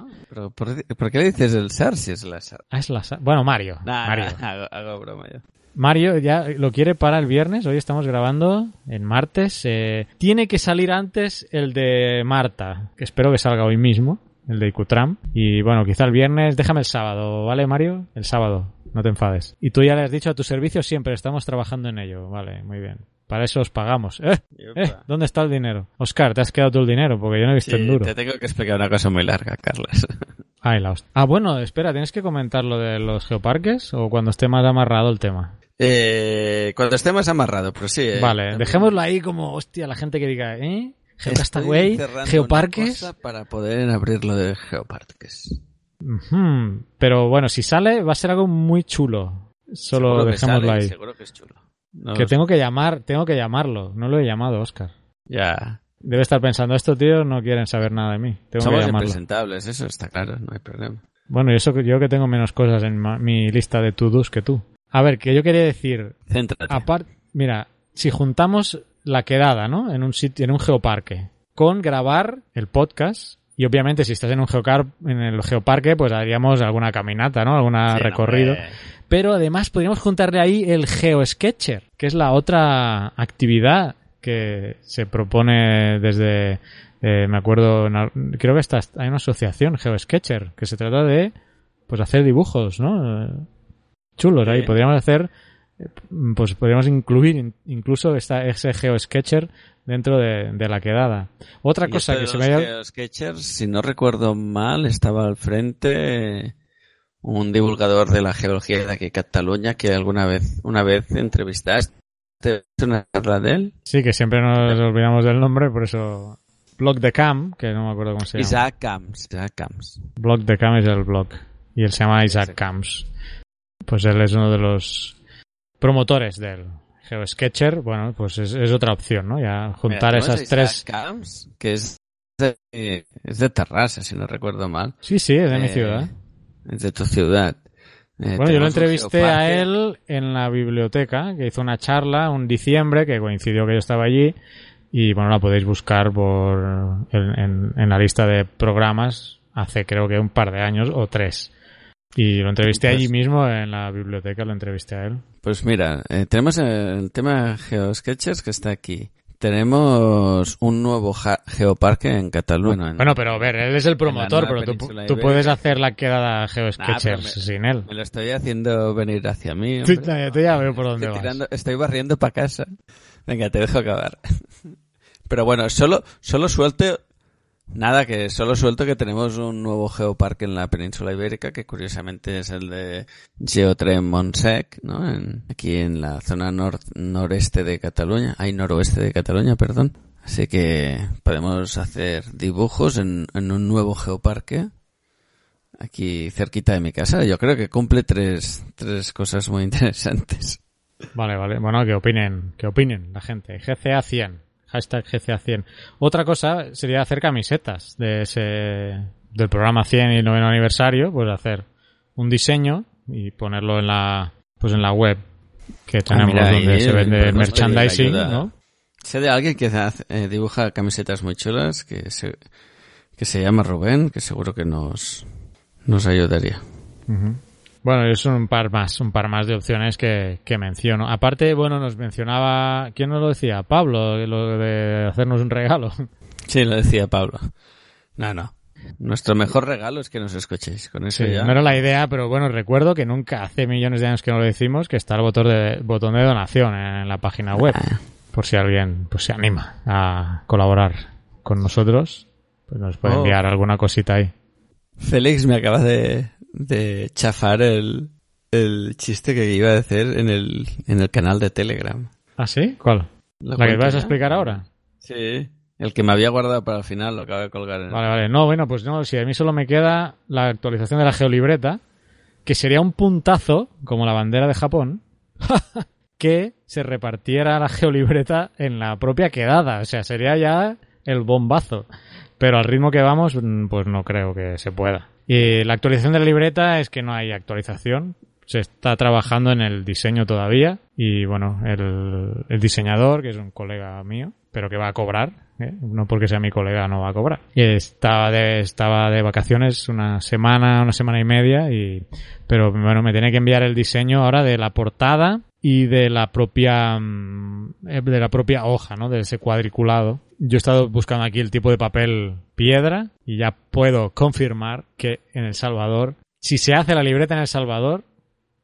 S3: por, qué le dices el SAR si es la SAR?
S2: Ah, es la SAR. Bueno, Mario. Mario.
S3: hago, broma yo.
S2: Mario ya lo quiere para el viernes. Hoy estamos grabando en martes. Eh, tiene que salir antes el de Marta, que espero que salga hoy mismo, el de Icutram. Y bueno, quizá el viernes. Déjame el sábado, ¿vale, Mario? El sábado no te enfades. Y tú ya le has dicho a tu servicio siempre, estamos trabajando en ello. Vale, muy bien. Para eso os pagamos. ¿Eh? ¿Eh? ¿Dónde está el dinero? Oscar, ¿te has quedado tú el dinero? Porque yo no he visto en duro.
S3: Te tengo que explicar una cosa muy larga, Carlos.
S2: Ay, la ah, bueno, espera, ¿tienes que comentar lo de los geoparques o cuando esté más amarrado el tema?
S3: Eh, cuando esté más amarrado, pero sí. Eh,
S2: vale, dejémoslo ahí como, hostia, la gente que diga, ¿eh? Geocastaway, geoparques.
S3: Para poder abrirlo de geoparques.
S2: Pero bueno, si sale va a ser algo muy chulo. Solo dejémoslo ahí.
S3: Seguro que es chulo.
S2: que tengo que llamar, tengo que llamarlo. No lo he llamado, Oscar.
S3: Ya.
S2: Debe estar pensando, estos tíos no quieren saber nada de mí. Tengo
S3: Somos
S2: que
S3: impresentables, eso está claro, no hay problema.
S2: Bueno, y eso que yo que tengo menos cosas en mi lista de to-dos que tú. A ver, que yo quería decir.
S3: Céntrate.
S2: Aparte, mira, si juntamos la quedada, ¿no? En un sitio, en un geoparque, con grabar el podcast, y obviamente si estás en un geocar en el geoparque, pues haríamos alguna caminata, ¿no? Alguna recorrido. Pero además podríamos juntarle ahí el geosketcher, que es la otra actividad que se propone desde, eh, me acuerdo, creo que está, hay una asociación, GeoSketcher, que se trata de, pues hacer dibujos, ¿no? Chulos ahí. Podríamos hacer, pues podríamos incluir incluso esta, ese GeoSketcher dentro de, la quedada. Otra cosa que se me
S3: ha... Sketchers, si no recuerdo mal, estaba al frente un divulgador de la geología de aquí Cataluña que alguna vez, una vez entrevistaste una charla de él.
S2: Sí, que siempre nos olvidamos del nombre, por eso Blog de Cam, que no me acuerdo cómo se llama.
S3: Isaac Camps, Isaac Camps.
S2: Blog de Cam es el blog y él se llama Isaac Camps. Pues él es uno de los promotores del GeoSketcher, bueno, pues es, otra opción, ¿no? Ya juntar esas tres...
S3: Camps, que es de, es de Terrassa, si no recuerdo mal.
S2: Sí, sí, es de mi eh, ciudad.
S3: Es de tu ciudad.
S2: Eh, bueno, yo lo entrevisté a él en la biblioteca, que hizo una charla un diciembre, que coincidió que yo estaba allí, y bueno, la podéis buscar por en, en la lista de programas hace creo que un par de años o tres. Y lo entrevisté allí mismo en la biblioteca, lo entrevisté a él.
S3: Pues mira, eh, tenemos el tema GeoSketchers que está aquí. Tenemos un nuevo geoparque en Cataluña.
S2: bueno, pero a ver, él es el promotor, pero tú, puedes hacer la quedada GeoSketchers sin él.
S3: Me lo estoy haciendo venir hacia mí.
S2: Tú, ya veo por dónde vas.
S3: estoy barriendo para casa. Venga, te dejo acabar. Pero bueno, solo, solo suelte Nada, que solo suelto que tenemos un nuevo geoparque en la península ibérica, que curiosamente es el de Geotrem Montsec, ¿no? aquí en la zona noreste de Cataluña, hay noroeste de Cataluña, perdón. Así que podemos hacer dibujos en, un nuevo geoparque aquí cerquita de mi casa. Yo creo que cumple tres, tres cosas muy interesantes.
S2: Vale, vale. Bueno, que opinen, que opinen la gente. GCA 100 hashtag GCA100. Otra cosa sería hacer camisetas de ese, del programa 100 y 9 aniversario, pues hacer un diseño y ponerlo en la, pues en la web que ah, tenemos donde se vende merchandising, ¿no?
S3: Sé de alguien que eh, dibuja camisetas muy chulas que se, que se llama Rubén, que seguro que nos, nos ayudaría.
S2: Bueno, es un par más, un par más de opciones que, que menciono. Aparte, bueno, nos mencionaba, ¿quién nos lo decía? Pablo, lo de hacernos un regalo.
S3: Sí, lo decía Pablo. No, no. Nuestro mejor regalo es que nos escuchéis. Con eso ya.
S2: No era la idea, pero bueno, recuerdo que nunca, hace millones de años que no lo decimos, que está el botón de, botón de donación en la página web. Ah. Por si alguien pues se anima a colaborar con nosotros, pues nos puede oh. enviar alguna cosita ahí.
S3: Félix me acaba de, de chafar el, el chiste que iba a hacer en el, en el canal de Telegram.
S2: ¿Ah, sí? ¿Cuál? ¿La, que vas a explicar ahora?
S3: Sí. El que me había guardado para el final lo acabo de colgar en
S2: Vale, vale. No, bueno, pues no, si a mí solo me queda la actualización de la geolibreta, que sería un puntazo, como la bandera de Japón, que se repartiera la geolibreta en la propia quedada. O sea, sería ya el bombazo. Pero al ritmo que vamos, pues no creo que se pueda. Y la actualización de la libreta es que no hay actualización. Se está trabajando en el diseño todavía. y bueno, el, diseñador, que es un colega mío, pero que va a cobrar, ¿eh? no porque sea mi colega no va a cobrar. Y estaba de, estaba de vacaciones una semana, una semana y media, y, pero bueno, me tiene que enviar el diseño ahora de la portada y de la propia, mm, de la propia hoja, ¿no? De ese cuadriculado. Yo he estado buscando aquí el tipo de papel piedra y ya puedo confirmar que en El Salvador, si se hace la libreta en El Salvador,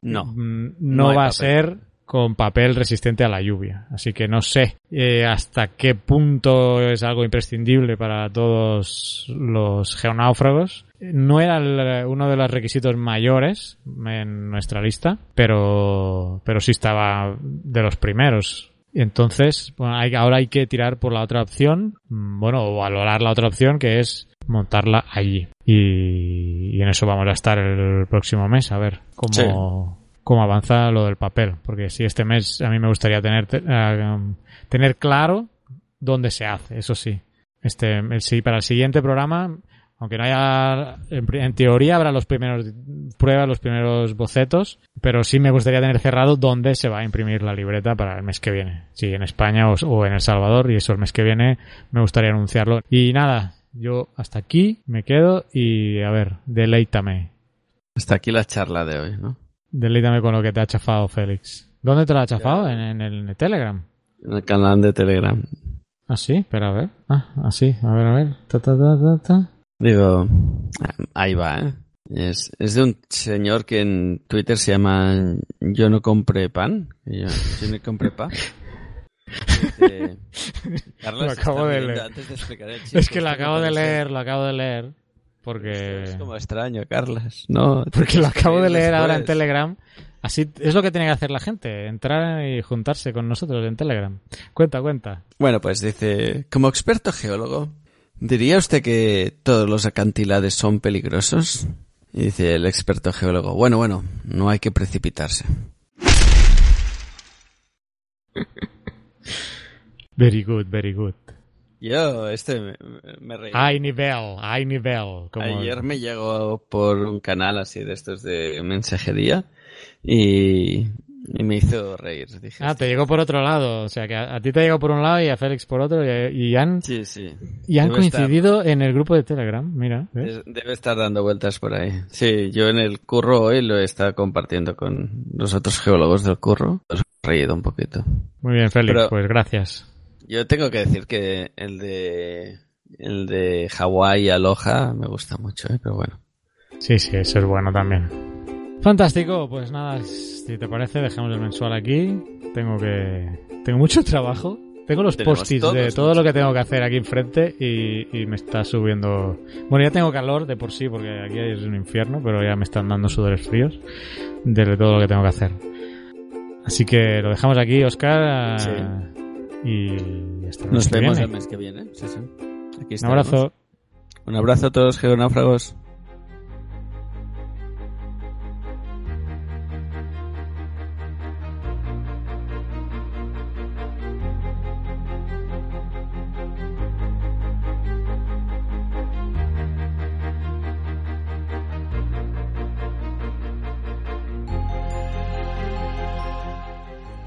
S3: no,
S2: mm, no, va a ser con papel resistente a la lluvia. Así que no sé eh, hasta qué punto es algo imprescindible para todos los geonáufragos. No era uno de los requisitos mayores en nuestra lista, pero, pero sí estaba de los primeros. Entonces, bueno, hay, ahora hay que tirar por la otra opción, mm, bueno, o valorar la otra opción que es montarla allí. Y en eso vamos a estar el próximo mes, a ver cómo, cómo avanza lo del papel. Porque si este mes a mí me gustaría tener, eh, tener claro dónde se hace, eso sí. Este, el, para el siguiente programa, aunque no haya, en, teoría habrá los primeros pruebas, los primeros bocetos, pero sí me gustaría tener cerrado dónde se va a imprimir la libreta para el mes que viene. Si en España o, o en El Salvador, y eso el mes que viene me gustaría anunciarlo. Y nada, yo hasta aquí me quedo y a ver, deleítame.
S3: Hasta aquí la charla de hoy, ¿no?
S2: Deleítame con lo que te ha chafado, Félix. ¿Dónde te lo ha chafado? ¿En, el Telegram?
S3: En el canal de Telegram.
S2: ¿Ah, sí? Espera, a ver. Ah, así. a ver, a ver.
S3: Digo, ahí va, ¿eh? Es, es, de un señor que en Twitter se llama Yo no compré pan. Yo, yo no compré pan.
S2: Carlos, lo acabo de leer. es que lo acabo de leer, lo acabo de leer. Porque...
S3: Es como extraño, Carlos. No,
S2: porque lo acabo de leer ahora en Telegram. Así es lo que tiene que hacer la gente, entrar y juntarse con nosotros en Telegram. Cuenta, cuenta.
S3: Bueno, pues dice, como experto geólogo, ¿diría usted que todos los acantilados son peligrosos? Y dice el experto geólogo, bueno, bueno, no hay que precipitarse.
S2: Very good, very good.
S3: Yo, este me, me reí.
S2: Hay nivel, hay nivel.
S3: Ayer me llegó por un canal así de estos de mensajería y, me hizo reír. Dije,
S2: ah, te llegó por otro lado. O sea, que a, ti te llegó por un lado y a Félix por otro y, han,
S3: sí, sí.
S2: y han coincidido en el grupo de Telegram. Mira.
S3: Debe estar dando vueltas por ahí. Sí, yo en el curro hoy lo he estado compartiendo con los otros geólogos del curro. Os he reído un poquito.
S2: Muy bien, Félix, pues gracias.
S3: Yo tengo que decir que el de el de Hawái y Aloha me gusta mucho, ¿eh? pero bueno.
S2: Sí, sí, eso es bueno también. Fantástico, pues nada, si te parece, dejamos el mensual aquí. Tengo que. Tengo mucho trabajo. Tengo los post-its de todo lo que tengo que hacer aquí enfrente y, y, me está subiendo. Bueno, ya tengo calor de por sí porque aquí es un infierno, pero ya me están dando sudores fríos de todo lo que tengo que hacer. Así que lo dejamos aquí, Oscar. Sí. Y hasta
S3: Nos vemos el mes que viene. Sí, sí.
S2: Aquí Un abrazo.
S3: Un abrazo a todos, geonáufragos.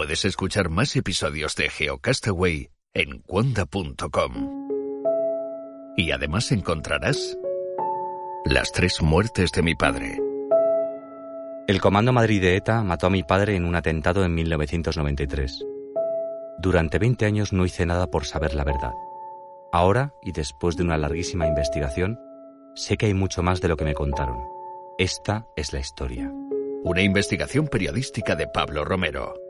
S1: Puedes escuchar más episodios de GeoCastaway en cuanda.com. Y además encontrarás las tres muertes de mi padre.
S8: El Comando Madrid de ETA mató a mi padre en un atentado en 1993. Durante 20 años no hice nada por saber la verdad. Ahora, y después de una larguísima investigación, sé que hay mucho más de lo que me contaron. Esta es la historia.
S1: Una investigación periodística de Pablo Romero.